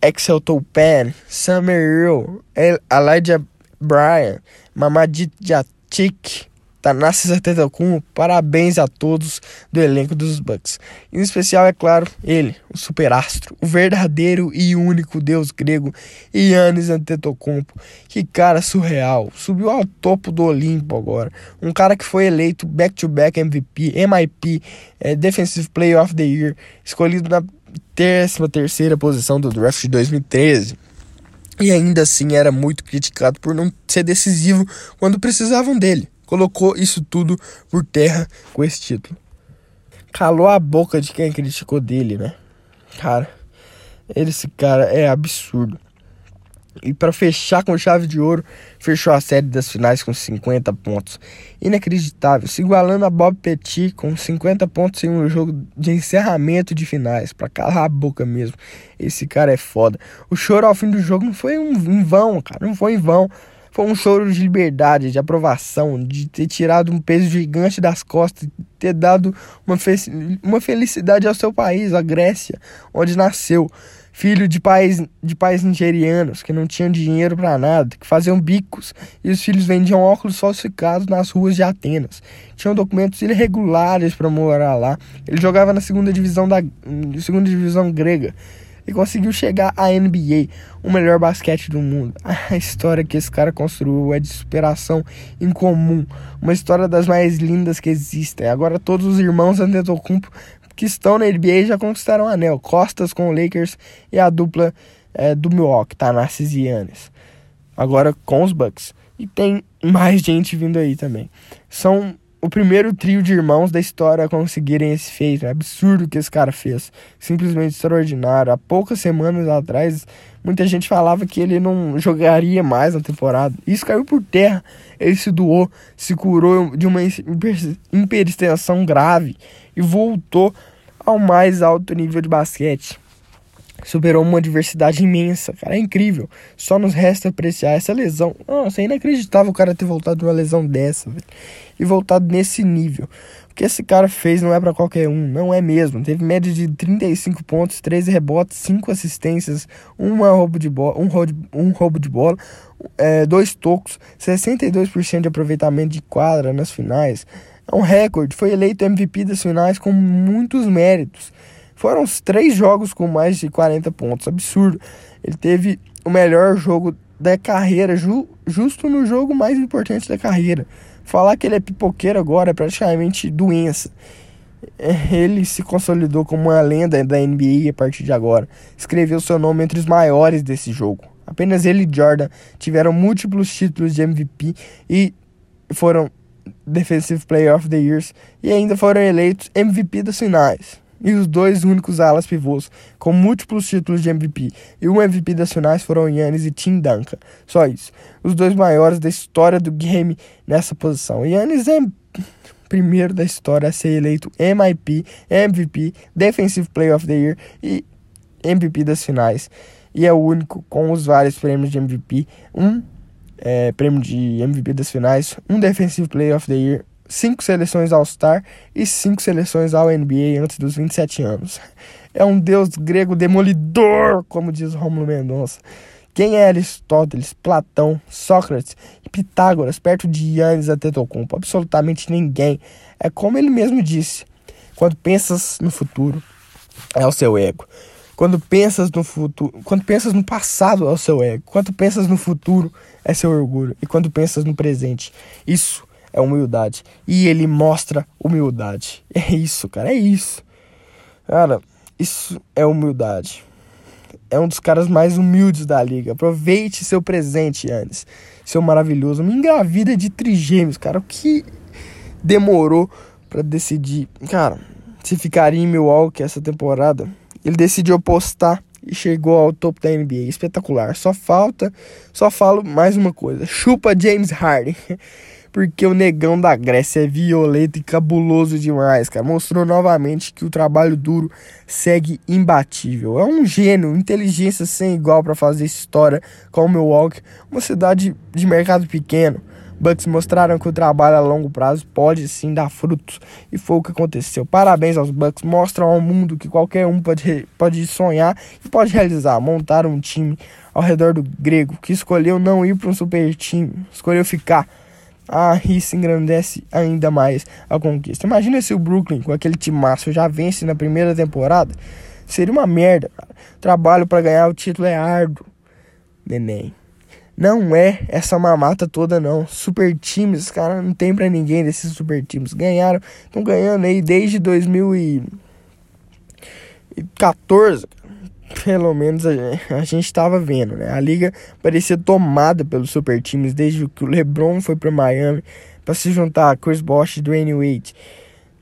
Axel Topan, Summer Hill, Elijah Bryan, Mamadit Jat Chick, Thanasis Antetokounmpo, parabéns a todos do elenco dos Bucks. Em especial, é claro, ele, o superastro, o verdadeiro e único deus grego, Yannis Antetokounmpo. Que cara surreal, subiu ao topo do Olimpo agora. Um cara que foi eleito back-to-back MVP, MIP, é, Defensive Player of the Year, escolhido na 13 terceira posição do draft de 2013 e ainda assim era muito criticado por não ser decisivo quando precisavam dele. Colocou isso tudo por terra com esse título. Calou a boca de quem criticou dele, né? Cara, esse cara é absurdo. E para fechar com chave de ouro, fechou a série das finais com 50 pontos. Inacreditável, se igualando a Bob Petit com 50 pontos em um jogo de encerramento de finais, para calar a boca mesmo. Esse cara é foda. O choro ao fim do jogo não foi um, em vão, cara, não foi em vão. Foi um choro de liberdade, de aprovação, de ter tirado um peso gigante das costas, ter dado uma, fe uma felicidade ao seu país, a Grécia, onde nasceu filho de pais, de pais nigerianos que não tinham dinheiro para nada, que faziam bicos, e os filhos vendiam óculos falsificados nas ruas de Atenas. Tinham documentos irregulares para morar lá. Ele jogava na segunda divisão da segunda divisão grega e conseguiu chegar à NBA, o melhor basquete do mundo. A história que esse cara construiu é de superação incomum, uma história das mais lindas que existem. Agora todos os irmãos Antetokounmpo que estão na NBA já conquistaram o anel. Costas com o Lakers e a dupla é, do Milwaukee, Thanasis e Giannis. Agora com os Bucks. E tem mais gente vindo aí também. São o primeiro trio de irmãos da história a conseguirem esse feito. É absurdo o que esse cara fez. Simplesmente extraordinário. Há poucas semanas atrás, muita gente falava que ele não jogaria mais na temporada. Isso caiu por terra. Ele se doou, se curou de uma hiperextensão grave e voltou ao mais alto nível de basquete. Superou uma diversidade imensa, cara, é incrível. Só nos resta apreciar essa lesão. Nossa, é inacreditável o cara ter voltado de uma lesão dessa, velho. E voltado nesse nível. O que esse cara fez não é para qualquer um, não é mesmo. Teve média de 35 pontos, 13 rebotes, 5 assistências, uma roubo de bola, um, roubo, um roubo de bola, é, dois tocos, 62% de aproveitamento de quadra nas finais. É um recorde. Foi eleito MVP das finais com muitos méritos. Foram os três jogos com mais de 40 pontos. Absurdo. Ele teve o melhor jogo da carreira, ju justo no jogo mais importante da carreira. Falar que ele é pipoqueiro agora é praticamente doença. É, ele se consolidou como uma lenda da NBA a partir de agora. Escreveu seu nome entre os maiores desse jogo. Apenas ele e Jordan tiveram múltiplos títulos de MVP e foram Defensive Player of the Years e ainda foram eleitos MVP das finais. E os dois únicos alas pivôs com múltiplos títulos de MVP e um MVP das finais foram Yannis e Tim Duncan. Só isso. Os dois maiores da história do game nessa posição. Yannis é primeiro da história a ser eleito MIP, MVP, Defensive Player of the Year e MVP das finais. E é o único com os vários prêmios de MVP, um é, prêmio de MVP das finais, um Defensive Player of the Year, cinco seleções All-Star e cinco seleções ao NBA antes dos 27 anos. É um deus grego demolidor, como diz Romulo Mendonça. Quem é Aristóteles, Platão, Sócrates e Pitágoras perto de Yannis Antetokounmpo? Absolutamente ninguém. É como ele mesmo disse, quando pensas no futuro, é o seu ego. Quando pensas no futuro, quando pensas no passado é o seu ego. Quando pensas no futuro é seu orgulho. E quando pensas no presente, isso é humildade. E ele mostra humildade. É isso, cara, é isso. Cara, isso é humildade. É um dos caras mais humildes da liga. Aproveite seu presente, Yannis. Seu maravilhoso. Me engravida de trigêmeos, cara. O que demorou para decidir, cara, se ficaria em Milwaukee essa temporada? Ele decidiu apostar e chegou ao topo da NBA. Espetacular. Só falta, só falo mais uma coisa. Chupa James Harden. Porque o negão da Grécia é violento e cabuloso demais, cara. Mostrou novamente que o trabalho duro segue imbatível. É um gênio, inteligência sem igual para fazer história com Milwaukee, uma cidade de mercado pequeno. Bucks mostraram que o trabalho a longo prazo pode sim dar frutos e foi o que aconteceu. Parabéns aos Bucks, mostram ao mundo que qualquer um pode, pode sonhar e pode realizar. Montar um time ao redor do grego que escolheu não ir para um super time, escolheu ficar. Ah, isso engrandece ainda mais a conquista. Imagina se o Brooklyn, com aquele massa, já vence na primeira temporada. Seria uma merda, cara. Trabalho para ganhar o título é árduo. Neném. Não é essa mamata toda, não. Super times, cara, não tem pra ninguém desses super times. Ganharam, estão ganhando aí desde 2014 pelo menos a, a gente estava vendo, né? A liga parecia tomada pelos super times desde que o LeBron foi para Miami para se juntar a Chris Bosh e Dwayne Wade.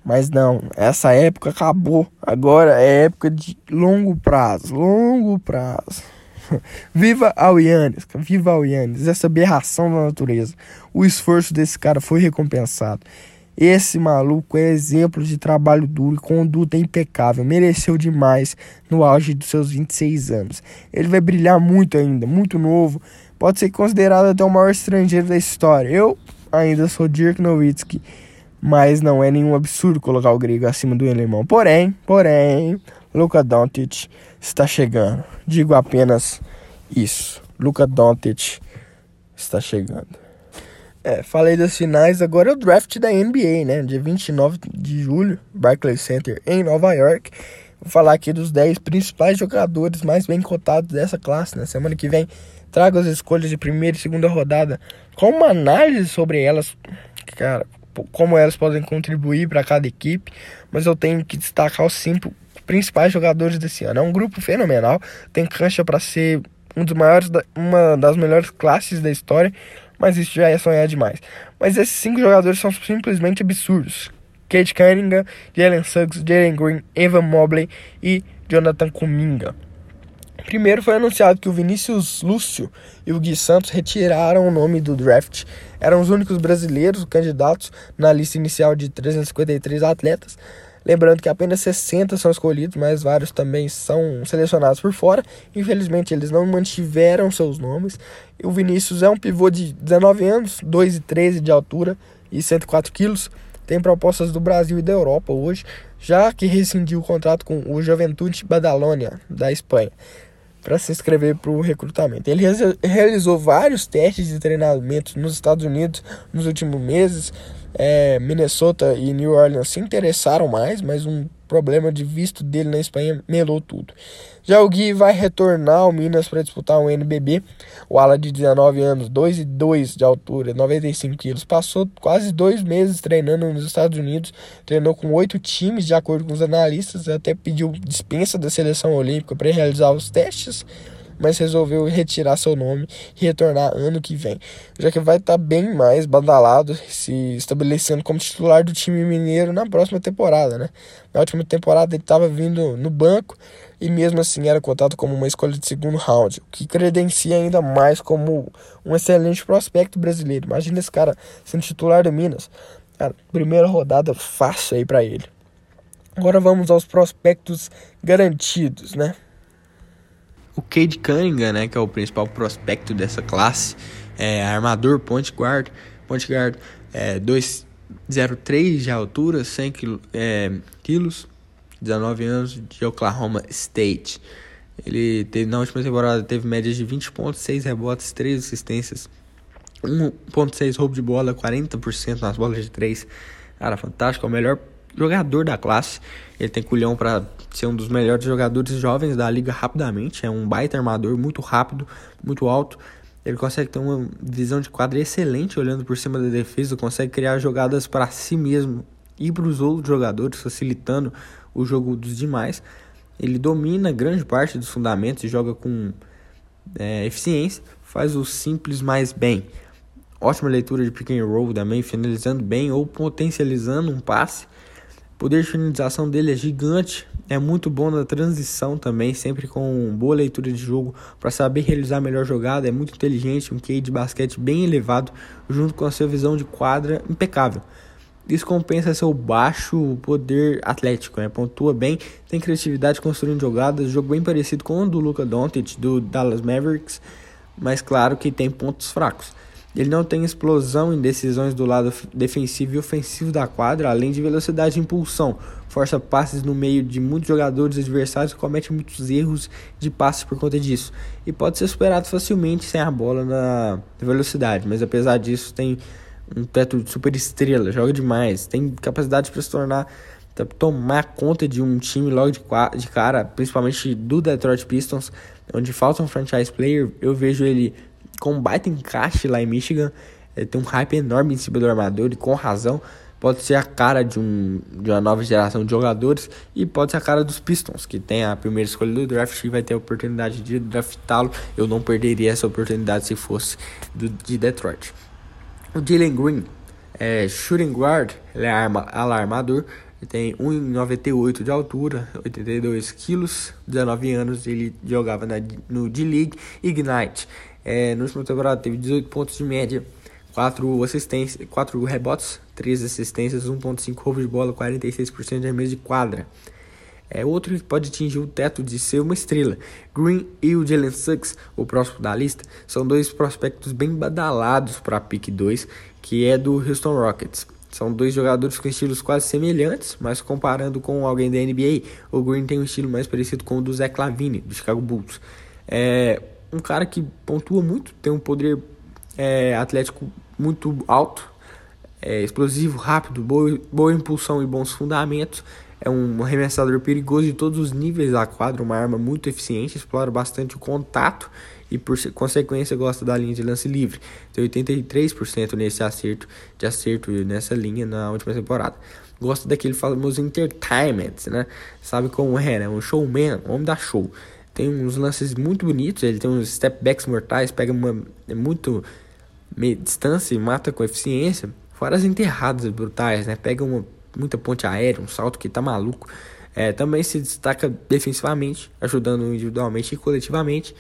Mas não, essa época acabou. Agora é época de longo prazo, longo prazo. viva ao Yannis, viva ao Yannis, essa aberração da natureza. O esforço desse cara foi recompensado. Esse maluco é exemplo de trabalho duro e conduta impecável. Mereceu demais no auge dos seus 26 anos. Ele vai brilhar muito ainda, muito novo. Pode ser considerado até o maior estrangeiro da história. Eu ainda sou Dirk Nowitzki, mas não é nenhum absurdo colocar o grego acima do alemão. Porém, porém, Luka Doncic está chegando. Digo apenas isso. Luka Doncic está chegando. É, falei das finais, agora é o draft da NBA, né? Dia 29 de julho, Barclays Center em Nova York. Vou falar aqui dos 10 principais jogadores mais bem cotados dessa classe, né? Semana que vem trago as escolhas de primeira e segunda rodada com uma análise sobre elas, cara, como elas podem contribuir para cada equipe, mas eu tenho que destacar os cinco principais jogadores desse ano. É um grupo fenomenal, tem cancha para ser um dos maiores, uma das melhores classes da história mas isso já é sonhar demais. Mas esses cinco jogadores são simplesmente absurdos. Kate Cunningham, Jalen Suggs, Jalen Green, Evan Mobley e Jonathan Kuminga. Primeiro foi anunciado que o Vinícius Lúcio e o Gui Santos retiraram o nome do draft. Eram os únicos brasileiros candidatos na lista inicial de 353 atletas. Lembrando que apenas 60 são escolhidos, mas vários também são selecionados por fora. Infelizmente, eles não mantiveram seus nomes. O Vinícius é um pivô de 19 anos, 2,13 de altura e 104 quilos. Tem propostas do Brasil e da Europa hoje, já que rescindiu o contrato com o Juventude Badalônia, da Espanha, para se inscrever para o recrutamento. Ele realizou vários testes de treinamento nos Estados Unidos nos últimos meses, é, Minnesota e New Orleans se interessaram mais, mas um problema de visto dele na Espanha melou tudo. Já o Gui vai retornar ao Minas para disputar o NBB. O ala de 19 anos, 2 e 2 de altura, 95 quilos, passou quase dois meses treinando nos Estados Unidos. Treinou com oito times, de acordo com os analistas. Até pediu dispensa da seleção olímpica para realizar os testes mas resolveu retirar seu nome e retornar ano que vem, já que vai estar tá bem mais badalado, se estabelecendo como titular do time mineiro na próxima temporada, né? Na última temporada ele estava vindo no banco e mesmo assim era cotado como uma escolha de segundo round, o que credencia ainda mais como um excelente prospecto brasileiro. Imagina esse cara sendo titular do Minas. Cara, primeira rodada fácil aí para ele. Agora vamos aos prospectos garantidos, né? O Cade Cunningham, né, que é o principal prospecto dessa classe, é armador, point guard, point guard, é, 203 de altura, 100 kg, é, quilos, 19 anos de Oklahoma State. Ele teve na última temporada teve médias de 20 pontos, 6 rebotes, 3 assistências, 1.6 roubo de bola, 40% nas bolas de 3. Cara, fantástico, é o melhor jogador da classe. Ele tem culhão para ser um dos melhores jogadores jovens da liga rapidamente. É um baita armador, muito rápido, muito alto. Ele consegue ter uma visão de quadra excelente olhando por cima da defesa, consegue criar jogadas para si mesmo e para os outros jogadores, facilitando o jogo dos demais. Ele domina grande parte dos fundamentos e joga com é, eficiência, faz o simples mais bem. Ótima leitura de pick and roll também, finalizando bem ou potencializando um passe o poder de finalização dele é gigante, é muito bom na transição também, sempre com boa leitura de jogo para saber realizar a melhor jogada, é muito inteligente, um QI de basquete bem elevado, junto com a sua visão de quadra impecável. Isso compensa seu baixo poder atlético, né? pontua bem, tem criatividade construindo jogadas, jogo bem parecido com o do Luka Doncic do Dallas Mavericks, mas claro que tem pontos fracos. Ele não tem explosão em decisões do lado defensivo e ofensivo da quadra, além de velocidade e impulsão. Força passes no meio de muitos jogadores adversários e comete muitos erros de passes por conta disso. E pode ser superado facilmente sem a bola na velocidade, mas apesar disso tem um teto de super estrela, joga demais, tem capacidade para se tornar tomar conta de um time logo de, de cara, principalmente do Detroit Pistons, onde falta um franchise player. Eu vejo ele com um baita encaixe lá em Michigan. Ele tem um hype enorme em cima do armador e com razão. Pode ser a cara de, um, de uma nova geração de jogadores e pode ser a cara dos Pistons, que tem a primeira escolha do draft e vai ter a oportunidade de draftá-lo. Eu não perderia essa oportunidade se fosse do, de Detroit. O Jalen Green é shooting guard, ele é arma, alarmador, ele tem 1,98 de altura, 82 quilos, 19 anos. Ele jogava na, no D-League Ignite. É, no último temporada teve 18 pontos de média, 4 assistências, 4 rebotes, 3 assistências, 1.5 roubos de bola, 46% de arremesso de quadra. É outro que pode atingir o teto de ser uma estrela. Green e o Jalen Suggs, o próximo da lista, são dois prospectos bem badalados para a pick 2, que é do Houston Rockets. São dois jogadores com estilos quase semelhantes, mas comparando com alguém da NBA, o Green tem um estilo mais parecido com o do Zach Lavine, do Chicago Bulls. É um cara que pontua muito, tem um poder é, atlético muito alto, é, explosivo, rápido, boa, boa impulsão e bons fundamentos. É um arremessador perigoso de todos os níveis da quadra, uma arma muito eficiente, explora bastante o contato e por consequência gosta da linha de lance livre. Tem 83% nesse acerto de acerto nessa linha na última temporada. Gosta daquele famoso entertainment, né? Sabe como é, né? Um showman, homem da show. Tem uns lances muito bonitos, ele tem uns step backs mortais, pega uma é muito meia distância e mata com eficiência. Fora as enterradas brutais, né? Pega uma muita ponte aérea, um salto que tá maluco. É, também se destaca defensivamente, ajudando individualmente e coletivamente.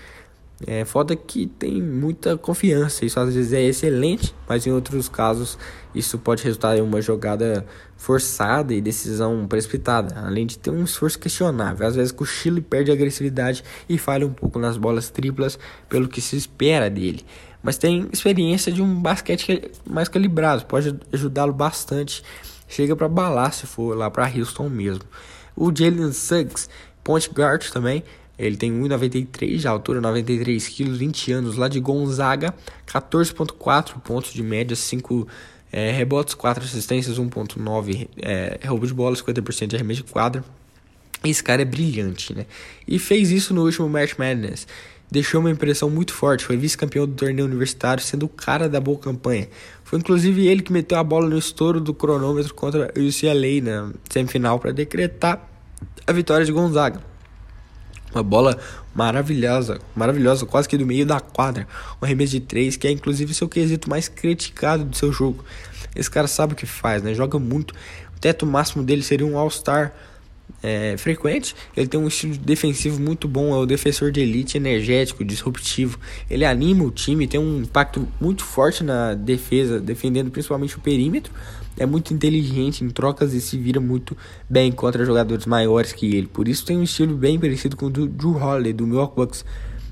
É foda que tem muita confiança, isso às vezes é excelente, mas em outros casos isso pode resultar em uma jogada forçada e decisão precipitada, além de ter um esforço questionável. Às vezes cochila e perde agressividade e falha um pouco nas bolas triplas pelo que se espera dele. Mas tem experiência de um basquete mais calibrado, pode ajudá-lo bastante. Chega para balar se for lá para Houston mesmo. O Jalen Suggs, point guard também, ele tem 1,93 de altura, 93 quilos, 20 anos, lá de Gonzaga, 14,4 pontos de média, 5 é, rebotes, 4 assistências, 1,9 é, roubo de bola, 50% de arremesso de quadra. Esse cara é brilhante, né? E fez isso no último March Madness. Deixou uma impressão muito forte, foi vice-campeão do torneio universitário, sendo o cara da boa campanha. Foi inclusive ele que meteu a bola no estouro do cronômetro contra o UCLA na semifinal para decretar a vitória de Gonzaga. Uma bola maravilhosa, maravilhosa, quase que do meio da quadra. Um arremesso de três, que é inclusive seu quesito mais criticado do seu jogo. Esse cara sabe o que faz, né? Joga muito. O teto máximo dele seria um All-Star é, frequente. Ele tem um estilo defensivo muito bom, é o defensor de elite, energético, disruptivo. Ele anima o time, tem um impacto muito forte na defesa, defendendo principalmente o perímetro é muito inteligente em trocas e se vira muito bem contra jogadores maiores que ele. Por isso tem um estilo bem parecido com o do Drew Holiday, do Milwaukee Bucks.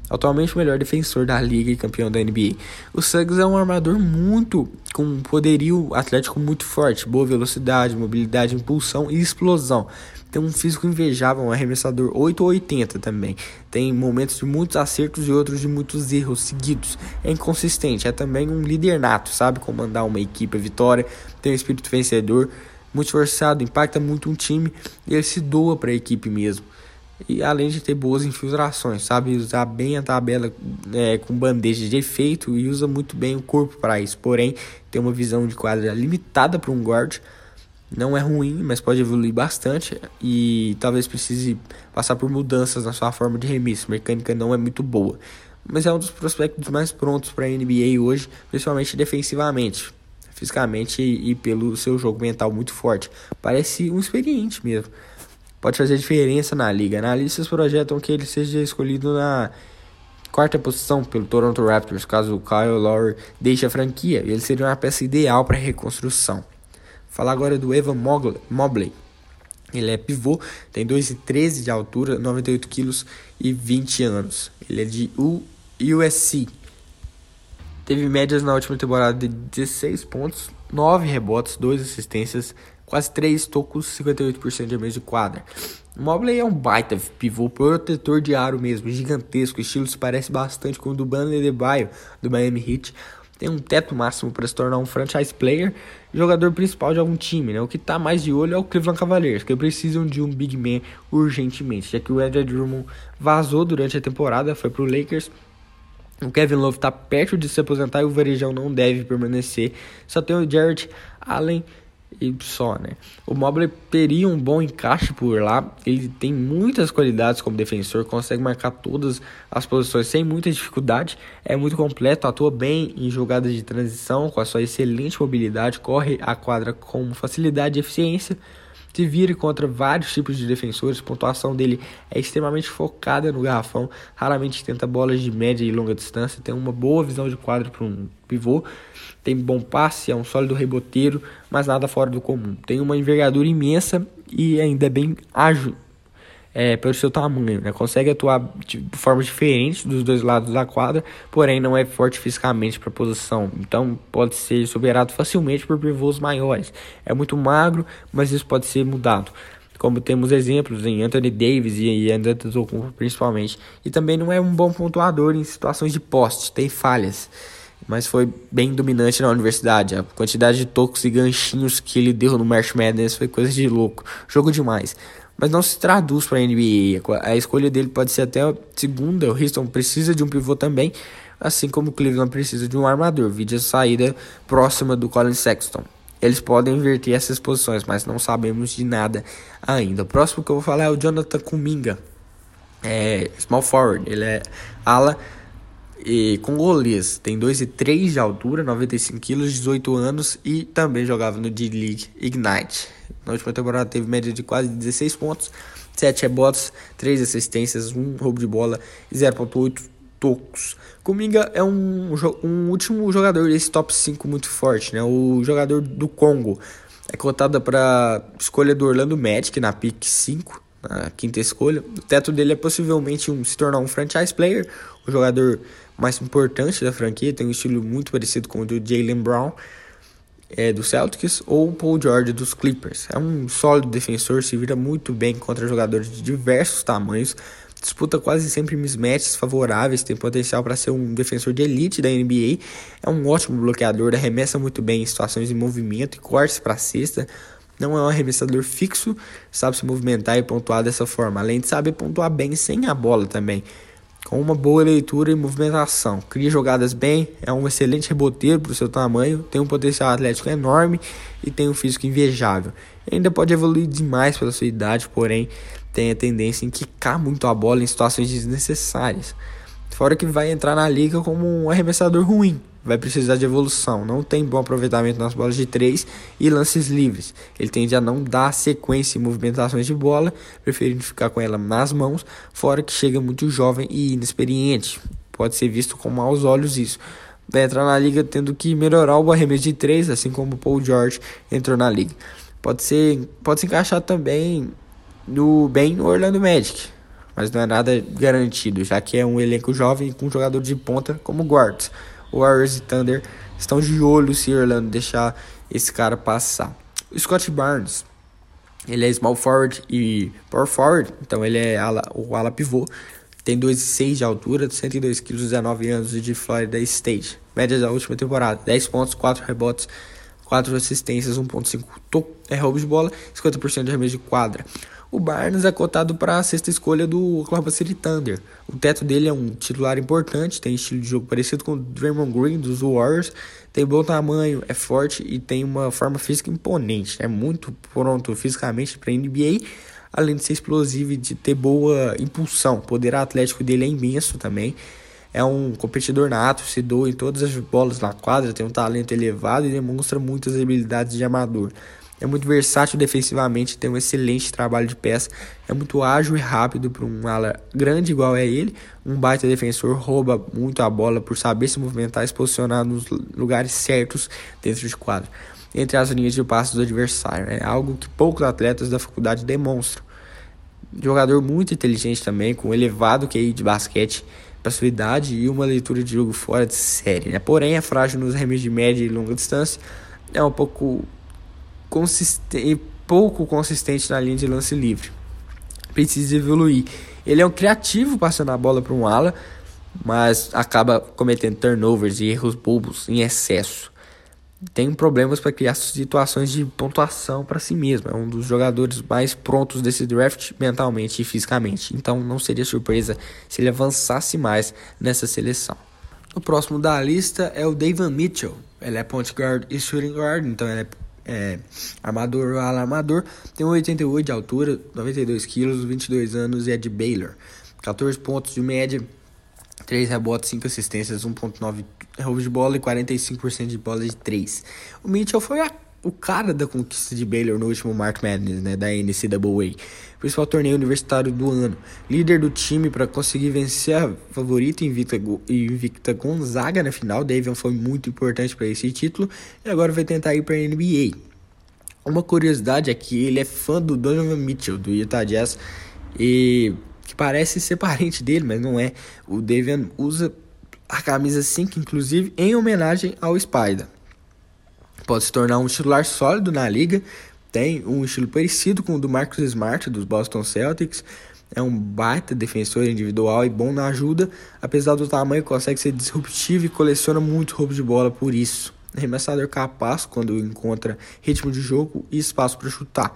Atualmente o melhor defensor da liga e campeão da NBA. O Suggs é um armador muito com um poderio atlético muito forte, boa velocidade, mobilidade, impulsão e explosão. Tem um físico invejável, um arremessador 8 ou 80 também. Tem momentos de muitos acertos e outros de muitos erros seguidos. É inconsistente, é também um líder nato, sabe comandar uma equipe a vitória, tem um espírito vencedor, muito esforçado, impacta muito um time e ele se doa para a equipe mesmo. E além de ter boas infiltrações, sabe usar bem a tabela é, com bandeja de efeito e usa muito bem o corpo para isso. Porém, tem uma visão de quadra limitada para um guard não é ruim, mas pode evoluir bastante e talvez precise passar por mudanças na sua forma de remisso. A mecânica não é muito boa, mas é um dos prospectos mais prontos para a NBA hoje, principalmente defensivamente, fisicamente e pelo seu jogo mental muito forte. Parece um experiente mesmo. Pode fazer diferença na liga. Analistas projetam que ele seja escolhido na quarta posição pelo Toronto Raptors, caso o Kyle Lowry deixe a franquia. Ele seria uma peça ideal para reconstrução. Falar agora do Evan Mobley. Ele é pivô, tem 2,13 de altura, 98 quilos e 20 anos. Ele é de USC. Teve médias na última temporada de 16 pontos, 9 rebotes, 2 assistências, quase 3 tocos, 58% de mês de quadra. O Mobley é um baita pivô protetor de aro mesmo, gigantesco. Estilo se parece bastante com o do Banner de Baio, do Miami Heat. Tem um teto máximo para se tornar um franchise player, jogador principal de algum time, né? O que está mais de olho é o Cleveland Cavaliers, que precisam de um big man urgentemente, já que o Andrew Drummond vazou durante a temporada, foi para o Lakers. O Kevin Love está perto de se aposentar e o Varejão não deve permanecer. Só tem o Jarrett Allen e só, né? O Mobley teria um bom encaixe por lá. Ele tem muitas qualidades como defensor, consegue marcar todas as posições sem muita dificuldade. É muito completo, atua bem em jogadas de transição com a sua excelente mobilidade, corre a quadra com facilidade e eficiência se vira contra vários tipos de defensores. A pontuação dele é extremamente focada no garrafão, raramente tenta bolas de média e longa distância, tem uma boa visão de quadro para um pivô, tem bom passe, é um sólido reboteiro, mas nada fora do comum. Tem uma envergadura imensa e ainda é bem ágil é, pelo seu tamanho, né? Consegue atuar de formas diferentes dos dois lados da quadra, porém não é forte fisicamente para a posição. Então pode ser superado facilmente por pivôs maiores. É muito magro, mas isso pode ser mudado. Como temos exemplos em Anthony Davis e André Antetokounmpo principalmente. E também não é um bom pontuador em situações de poste, tem falhas mas foi bem dominante na universidade. A quantidade de tocos e ganchinhos que ele deu no March Madness foi coisa de louco. Jogo demais mas não se traduz para a NBA. A escolha dele pode ser até segunda. O Houston precisa de um pivô também, assim como o Cleveland precisa de um armador. Vídeo saída próxima do Colin Sexton. Eles podem inverter essas posições, mas não sabemos de nada ainda. O próximo que eu vou falar é o Jonathan Kuminga. É small forward, ele é ala e congolês. Tem 2 e 3 de altura, 95 quilos, 18 anos e também jogava no D-League Ignite. Na última temporada teve média de quase 16 pontos, 7 rebotes, 3 assistências, 1 roubo de bola e 0.8 tocos. Kuminga é um, um último jogador desse top 5 muito forte, né? O jogador do Congo. É cotada para escolha do Orlando Magic na pick 5, na quinta escolha. O teto dele é possivelmente um, se tornar um franchise player, o jogador mais importante da franquia, tem um estilo muito parecido com o do Jalen Brown é, do Celtics ou Paul George dos Clippers. É um sólido defensor, se vira muito bem contra jogadores de diversos tamanhos, disputa quase sempre mismatches favoráveis, tem potencial para ser um defensor de elite da NBA, é um ótimo bloqueador, arremessa muito bem em situações de movimento e cortes para a cesta. Não é um arremessador fixo, sabe se movimentar e pontuar dessa forma, além de saber pontuar bem sem a bola também com uma boa leitura e movimentação. Cria jogadas bem, é um excelente reboteiro para o seu tamanho, tem um potencial atlético enorme e tem um físico invejável. Ainda pode evoluir demais pela sua idade, porém tem a tendência em quicar muito a bola em situações desnecessárias. Fora que vai entrar na liga como um arremessador ruim, vai precisar de evolução. Não tem bom aproveitamento nas bolas de 3 e lances livres. Ele tende a não dar sequência em movimentações de bola, preferindo ficar com ela nas mãos, fora que chega muito jovem e inexperiente. Pode ser visto com maus olhos isso. Vai entrar na liga tendo que melhorar o arremesso de 3, assim como o Paul George entrou na liga. Pode ser, pode se encaixar também no bem Orlando Magic, mas não é nada garantido, já que é um elenco jovem com um jogador de ponta como guards. Warriors e Thunder estão de olho se Orlando deixar esse cara passar. O Scott Barnes, ele é small forward e power forward, então ele é ala, o ala pivô. Tem 2,6 de altura, 102 kg, 19 anos de Florida State. Média da última temporada: 10 pontos, 4 rebotes, 4 assistências, 1,5 é roubo de bola, 50% de arremesso de quadra. O Barnes é cotado para a sexta escolha do Oklahoma City Thunder. O teto dele é um titular importante, tem estilo de jogo parecido com o Draymond Green dos Warriors, tem bom tamanho, é forte e tem uma forma física imponente. É muito pronto fisicamente para NBA, além de ser explosivo e de ter boa impulsão. O poder atlético dele é imenso também. É um competidor nato, se doa em todas as bolas na quadra, tem um talento elevado e demonstra muitas habilidades de amador. É muito versátil defensivamente, tem um excelente trabalho de peça, é muito ágil e rápido para um ala grande igual é ele. Um baita defensor rouba muito a bola por saber se movimentar e se posicionar nos lugares certos dentro de quadro, entre as linhas de passe do adversário. É algo que poucos atletas da faculdade demonstram. Jogador muito inteligente também, com elevado QI de basquete para sua idade e uma leitura de jogo fora de série. Né? Porém, é frágil nos arremessos de média e longa distância. É um pouco consistente, pouco consistente na linha de lance livre. Precisa evoluir. Ele é um criativo passando a bola para um ala, mas acaba cometendo turnovers e erros bobos em excesso. Tem problemas para criar situações de pontuação para si mesmo. É um dos jogadores mais prontos desse draft mentalmente e fisicamente. Então não seria surpresa se ele avançasse mais nessa seleção. O próximo da lista é o David Mitchell. Ele é point guard e shooting guard, então ele é, é armador ala armador. Tem 1,88 de altura, 92 quilos, 22 anos e é de Baylor. 14 pontos de média, 3 rebotes, 5 assistências, 1.9 roubos de bola e 45% de bola de 3. O Mitchell foi a, o cara da conquista de Baylor no último Mark Madness, né, da NCAA. Principal torneio universitário do ano. Líder do time para conseguir vencer a favorita invicta, invicta Gonzaga na final. Davion foi muito importante para esse título e agora vai tentar ir para a NBA. Uma curiosidade é que ele é fã do Donovan Mitchell, do Utah Jazz, e que parece ser parente dele, mas não é. O Davian usa a camisa 5, inclusive, em homenagem ao Spider. Pode se tornar um titular sólido na liga, tem um estilo parecido com o do Marcus Smart, dos Boston Celtics. É um baita defensor individual e bom na ajuda, apesar do tamanho, consegue ser disruptivo e coleciona muito roubo de bola por isso. Arremessador capaz quando encontra ritmo de jogo e espaço para chutar.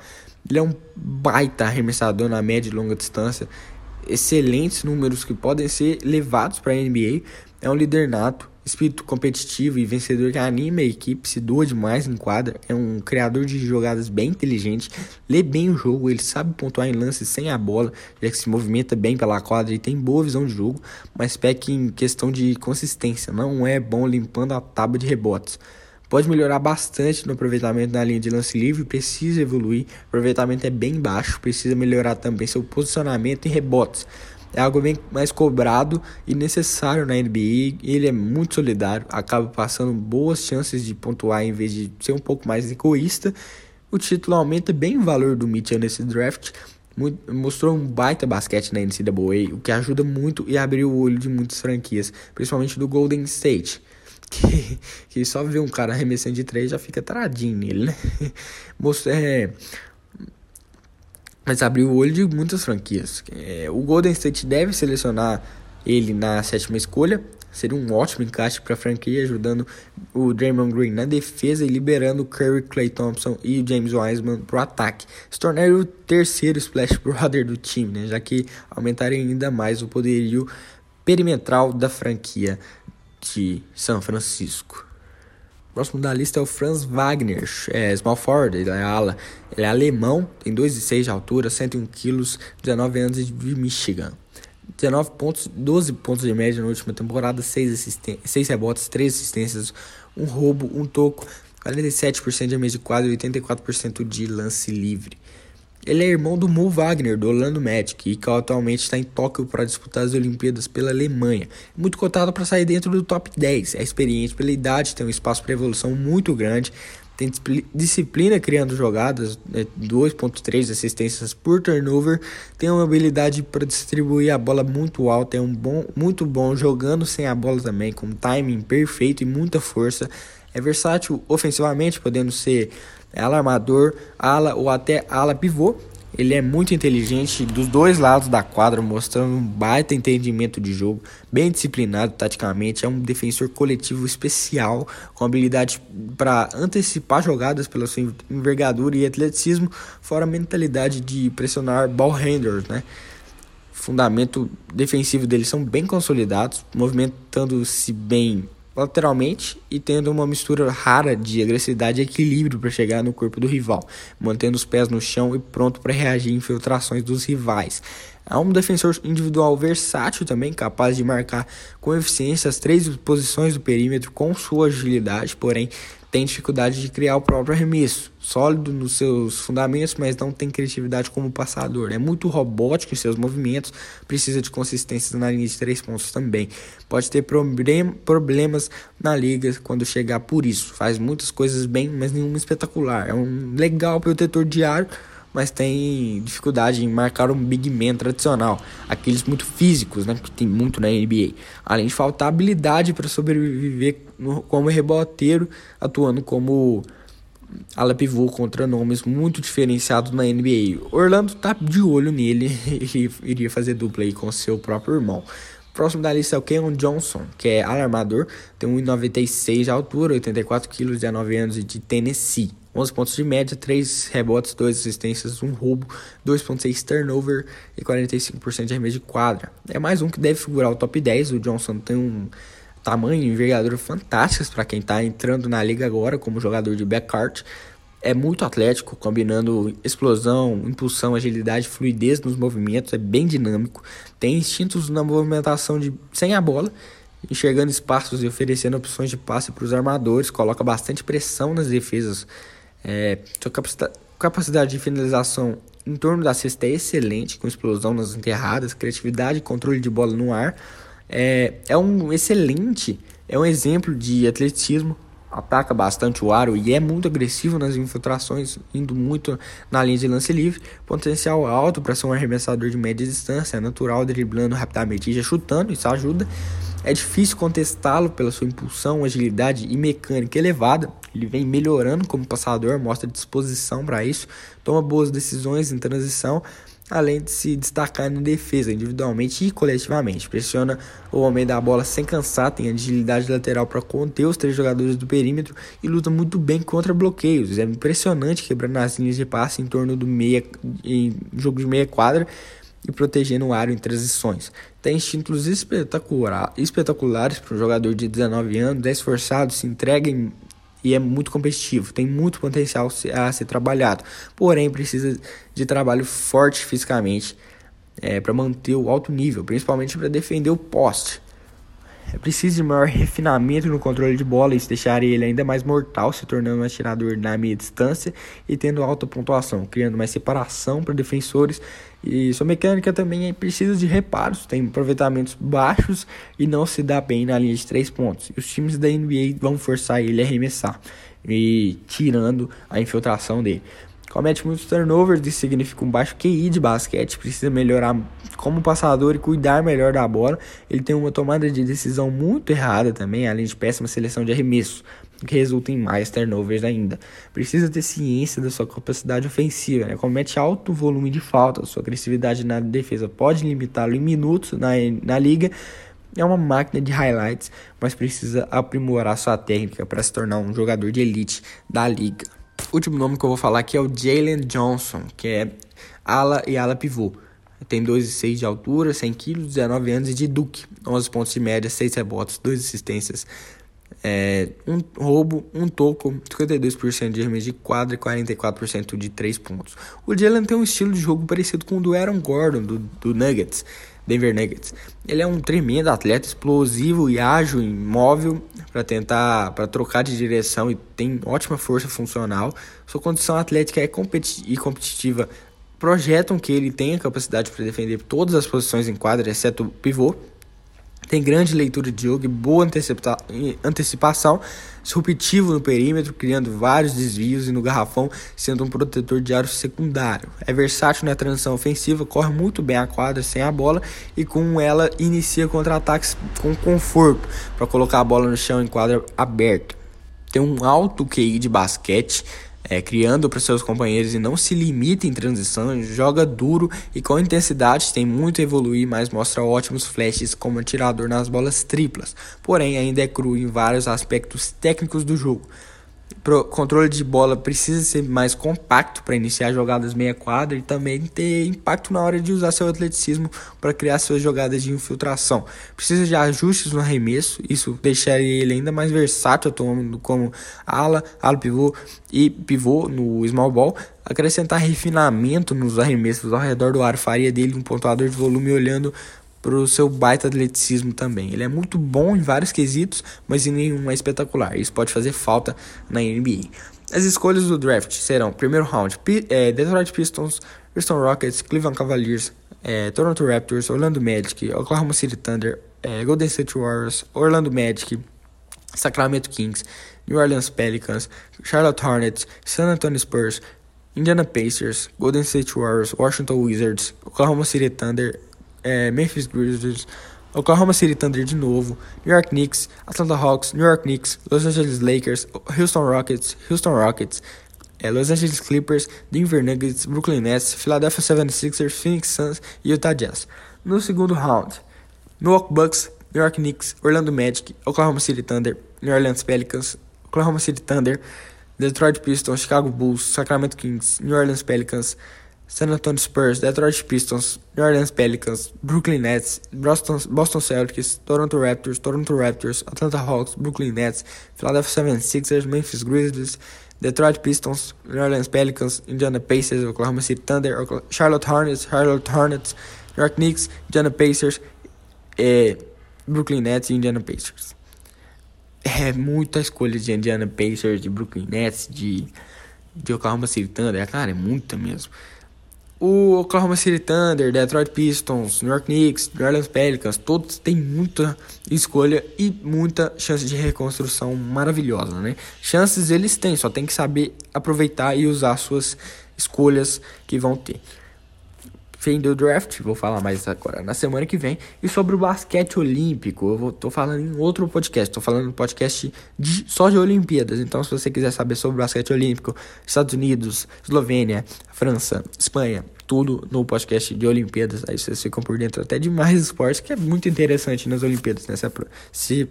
Ele é um baita arremessador na média e longa distância, excelentes números que podem ser levados para a NBA. É um líder nato, espírito competitivo e vencedor que anima a equipe, se doa demais em quadra. É um criador de jogadas bem inteligente, lê bem o jogo, ele sabe pontuar em lances sem a bola, já que se movimenta bem pela quadra e tem boa visão de jogo, mas peca em questão de consistência, não é bom limpando a tábua de rebotes. Pode melhorar bastante no aproveitamento na linha de lance livre, precisa evoluir. O aproveitamento é bem baixo, precisa melhorar também seu posicionamento e rebotes. É algo bem mais cobrado e necessário na NBA. Ele é muito solidário, acaba passando boas chances de pontuar em vez de ser um pouco mais egoísta. O título aumenta bem o valor do Mitchell nesse draft. Mostrou um baita basquete na NCAA, o que ajuda muito e abriu o olho de muitas franquias, principalmente do Golden State que, que só vê um cara arremessando de três já fica taradinho nele, né? Mostrou, é, mas abriu o olho de muitas franquias. É, o Golden State deve selecionar ele na sétima escolha. Seria um ótimo encaixe para a franquia, ajudando o Draymond Green na defesa e liberando Curry, Clay Thompson e James Wiseman para o ataque. Se tornar o terceiro splash brother do time, né? já que aumentaria ainda mais o poderio perimetral da franquia de São Francisco. Próximo da lista é o Franz Wagner, é small forward, ele é ala, ele é alemão, tem 2,6 de altura, 101 quilos, 19 anos de Michigan. 19 pontos, 12 pontos de média na última temporada, 6, 6 rebotes, 3 assistências, um roubo, um toco, 47% de mesa de quadro e 84% de lance livre. Ele é irmão do Mo Wagner, do Orlando Magic, e que atualmente está em Tóquio para disputar as Olimpíadas pela Alemanha. Muito cotado para sair dentro do top 10. É experiente pela idade, tem um espaço para evolução muito grande, tem disciplina criando jogadas, né, 2.3 assistências por turnover, tem uma habilidade para distribuir a bola muito alta, é um bom, muito bom jogando sem a bola também, com timing perfeito e muita força. É versátil ofensivamente, podendo ser ala armador, ala ou até ala pivô. Ele é muito inteligente dos dois lados da quadra, mostrando um baita entendimento de jogo, bem disciplinado taticamente. É um defensor coletivo especial, com habilidade para antecipar jogadas pela sua envergadura e atleticismo, fora a mentalidade de pressionar ball handlers, né? Fundamento defensivo dele são bem consolidados, movimentando-se bem lateralmente e tendo uma mistura rara de agressividade e equilíbrio para chegar no corpo do rival, mantendo os pés no chão e pronto para reagir a infiltrações dos rivais. É um defensor individual versátil também, capaz de marcar com eficiência as três posições do perímetro com sua agilidade, porém tem dificuldade de criar o próprio arremesso. Sólido nos seus fundamentos, mas não tem criatividade como passador. É muito robótico em seus movimentos, precisa de consistência na linha de três pontos também. Pode ter problem problemas na liga quando chegar por isso. Faz muitas coisas bem, mas nenhuma espetacular. É um legal protetor diário mas tem dificuldade em marcar um big man tradicional, aqueles muito físicos, né, que tem muito na NBA. Além de faltar habilidade para sobreviver como reboteiro, atuando como ala pivô contra nomes muito diferenciados na NBA. Orlando tá de olho nele e iria fazer dupla aí com seu próprio irmão. Próximo da lista é o Keon Johnson, que é alarmador, tem 1,96 de altura, 84 kg, 19 anos e de Tennessee. 11 pontos de média, 3 rebotes, 2 assistências, 1 roubo, 2.6 turnover e 45% de arremesso de quadra. É mais um que deve figurar o top 10. O Johnson tem um tamanho e envergadura fantásticas para quem está entrando na liga agora como jogador de backcourt é muito atlético, combinando explosão, impulsão, agilidade, fluidez nos movimentos, é bem dinâmico, tem instintos na movimentação de sem a bola, enxergando espaços e oferecendo opções de passe para os armadores, coloca bastante pressão nas defesas. É, sua capacidade de finalização em torno da cesta é excelente, com explosão nas enterradas, criatividade e controle de bola no ar. É, é um excelente, é um exemplo de atletismo, ataca bastante o aro e é muito agressivo nas infiltrações, indo muito na linha de lance livre. Potencial alto para ser um arremessador de média distância, é natural, driblando rapidamente e já chutando, isso ajuda. É difícil contestá-lo pela sua impulsão, agilidade e mecânica elevada. Ele vem melhorando como passador, mostra disposição para isso, toma boas decisões em transição além de se destacar na defesa, individualmente e coletivamente. Pressiona o homem da bola sem cansar, tem agilidade lateral para conter os três jogadores do perímetro e luta muito bem contra bloqueios. É impressionante quebrando as linhas de passe em torno do meia em jogo de meia quadra e protegendo o aro em transições. Tem instintos espetacular, espetaculares para um jogador de 19 anos, é esforçado, se entrega em e é muito competitivo, tem muito potencial a ser trabalhado, porém precisa de trabalho forte fisicamente é, para manter o alto nível, principalmente para defender o poste. É preciso de maior refinamento no controle de bola, isso deixaria ele ainda mais mortal, se tornando um atirador na meia distância e tendo alta pontuação, criando mais separação para defensores. E sua mecânica também é precisa de reparos, tem aproveitamentos baixos e não se dá bem na linha de três pontos. E os times da NBA vão forçar ele a arremessar e tirando a infiltração dele. Comete muitos turnovers, isso significa um baixo QI de basquete, precisa melhorar como passador e cuidar melhor da bola. Ele tem uma tomada de decisão muito errada também, além de péssima seleção de arremesso, que resulta em mais turnovers ainda. Precisa ter ciência da sua capacidade ofensiva, né? comete alto volume de faltas, sua agressividade na defesa pode limitá-lo em minutos na, na liga. É uma máquina de highlights, mas precisa aprimorar sua técnica para se tornar um jogador de elite da liga último nome que eu vou falar aqui é o Jalen Johnson, que é ala e ala pivô. Tem 2,6 de altura, 100 kg, 19 anos e de Duke. 11 pontos de média, 6 rebotes, 2 assistências, é, um roubo, um toco, 52% de arremesso de quadra e 44% de 3 pontos. O Jalen tem um estilo de jogo parecido com o do Aaron Gordon, do, do Nuggets. Denver Nuggets. Ele é um tremendo atleta, explosivo e ágil, imóvel para tentar, para trocar de direção e tem ótima força funcional. Sua condição atlética é competi e competitiva projetam que ele tenha capacidade para defender todas as posições em quadra, exceto o pivô. Tem grande leitura de jogo e boa antecipação, disruptivo no perímetro, criando vários desvios e no garrafão, sendo um protetor de aro secundário. É versátil na transição ofensiva, corre muito bem a quadra sem a bola e com ela inicia contra-ataques com conforto para colocar a bola no chão em quadra aberta. Tem um alto QI de basquete, é, criando para seus companheiros e não se limita em transição, joga duro e com intensidade, tem muito a evoluir, mas mostra ótimos flashes como atirador nas bolas triplas, porém ainda é cru em vários aspectos técnicos do jogo. Pro controle de bola precisa ser mais compacto para iniciar jogadas meia quadra e também ter impacto na hora de usar seu atleticismo para criar suas jogadas de infiltração. Precisa de ajustes no arremesso, isso deixaria ele ainda mais versátil atuando como ala, ala pivô e pivô no small ball. Acrescentar refinamento nos arremessos ao redor do ar faria dele um pontuador de volume olhando pro seu baita atleticismo também. Ele é muito bom em vários quesitos, mas em nenhum é espetacular. Isso pode fazer falta na NBA. As escolhas do draft serão: primeiro round, P é, Detroit Pistons, Houston Rockets, Cleveland Cavaliers, é, Toronto Raptors, Orlando Magic, Oklahoma City Thunder, é, Golden State Warriors, Orlando Magic, Sacramento Kings, New Orleans Pelicans, Charlotte Hornets, San Antonio Spurs, Indiana Pacers, Golden State Warriors, Washington Wizards, Oklahoma City Thunder, é, Memphis Grizzlies, Oklahoma City Thunder de novo, New York Knicks, Atlanta Hawks, New York Knicks, Los Angeles Lakers, Houston Rockets, Houston Rockets, é, Los Angeles Clippers, Denver Nuggets, Brooklyn Nets, Philadelphia 76ers, Phoenix Suns e Utah Jazz. No segundo round, Milwaukee Bucks, New York Knicks, Orlando Magic, Oklahoma City Thunder, New Orleans Pelicans, Oklahoma City Thunder, Detroit Pistons, Chicago Bulls, Sacramento Kings, New Orleans Pelicans, San Antonio Spurs, Detroit Pistons, New Orleans Pelicans, Brooklyn Nets, Boston, Boston Celtics, Toronto Raptors, Toronto Raptors, Atlanta Hawks, Brooklyn Nets, Philadelphia 76ers, Memphis Grizzlies, Detroit Pistons, New Orleans Pelicans, Indiana Pacers, Oklahoma City Thunder, Charlotte Hornets, Charlotte Hornets, New York Knicks, Indiana Pacers, eh, Brooklyn Nets e Indiana Pacers. É muita escolha de Indiana Pacers, de Brooklyn Nets, de, de Oklahoma City Thunder. Cara, é muita mesmo. O Oklahoma City Thunder, Detroit Pistons, New York Knicks, New Orleans Pelicans, todos têm muita escolha e muita chance de reconstrução maravilhosa, né? Chances eles têm, só tem que saber aproveitar e usar suas escolhas que vão ter fim do draft, vou falar mais agora na semana que vem. E sobre o basquete olímpico, eu vou, tô falando em outro podcast, tô falando em podcast de, só de Olimpíadas. Então, se você quiser saber sobre o basquete olímpico, Estados Unidos, Eslovênia, França, Espanha, tudo no podcast de Olimpíadas. Aí vocês ficam por dentro até de mais esportes, que é muito interessante nas Olimpíadas, né? Se, se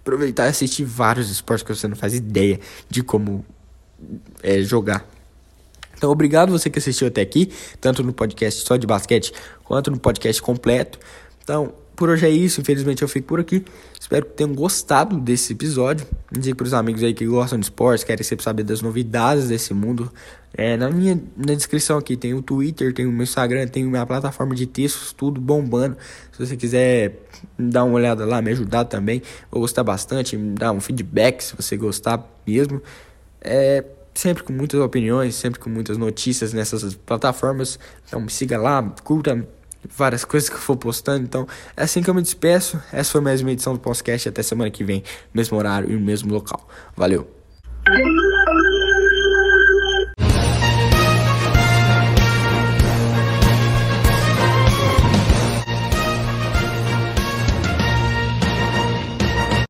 aproveitar e assistir vários esportes que você não faz ideia de como é, jogar. Então, obrigado você que assistiu até aqui, tanto no podcast só de basquete quanto no podcast completo. Então, por hoje é isso. Infelizmente, eu fico por aqui. Espero que tenham gostado desse episódio. Dizer para os amigos aí que gostam de esportes, querem sempre saber das novidades desse mundo. É, na minha na descrição aqui tem o Twitter, tem o meu Instagram, tem minha plataforma de textos, tudo bombando. Se você quiser dar uma olhada lá, me ajudar também, vou gostar bastante, me dar um feedback se você gostar mesmo. É, sempre com muitas opiniões, sempre com muitas notícias nessas plataformas. Então me siga lá, curta várias coisas que eu for postando. Então é assim que eu me despeço. Essa foi mais uma edição do podcast. Até semana que vem, mesmo horário e mesmo local. Valeu!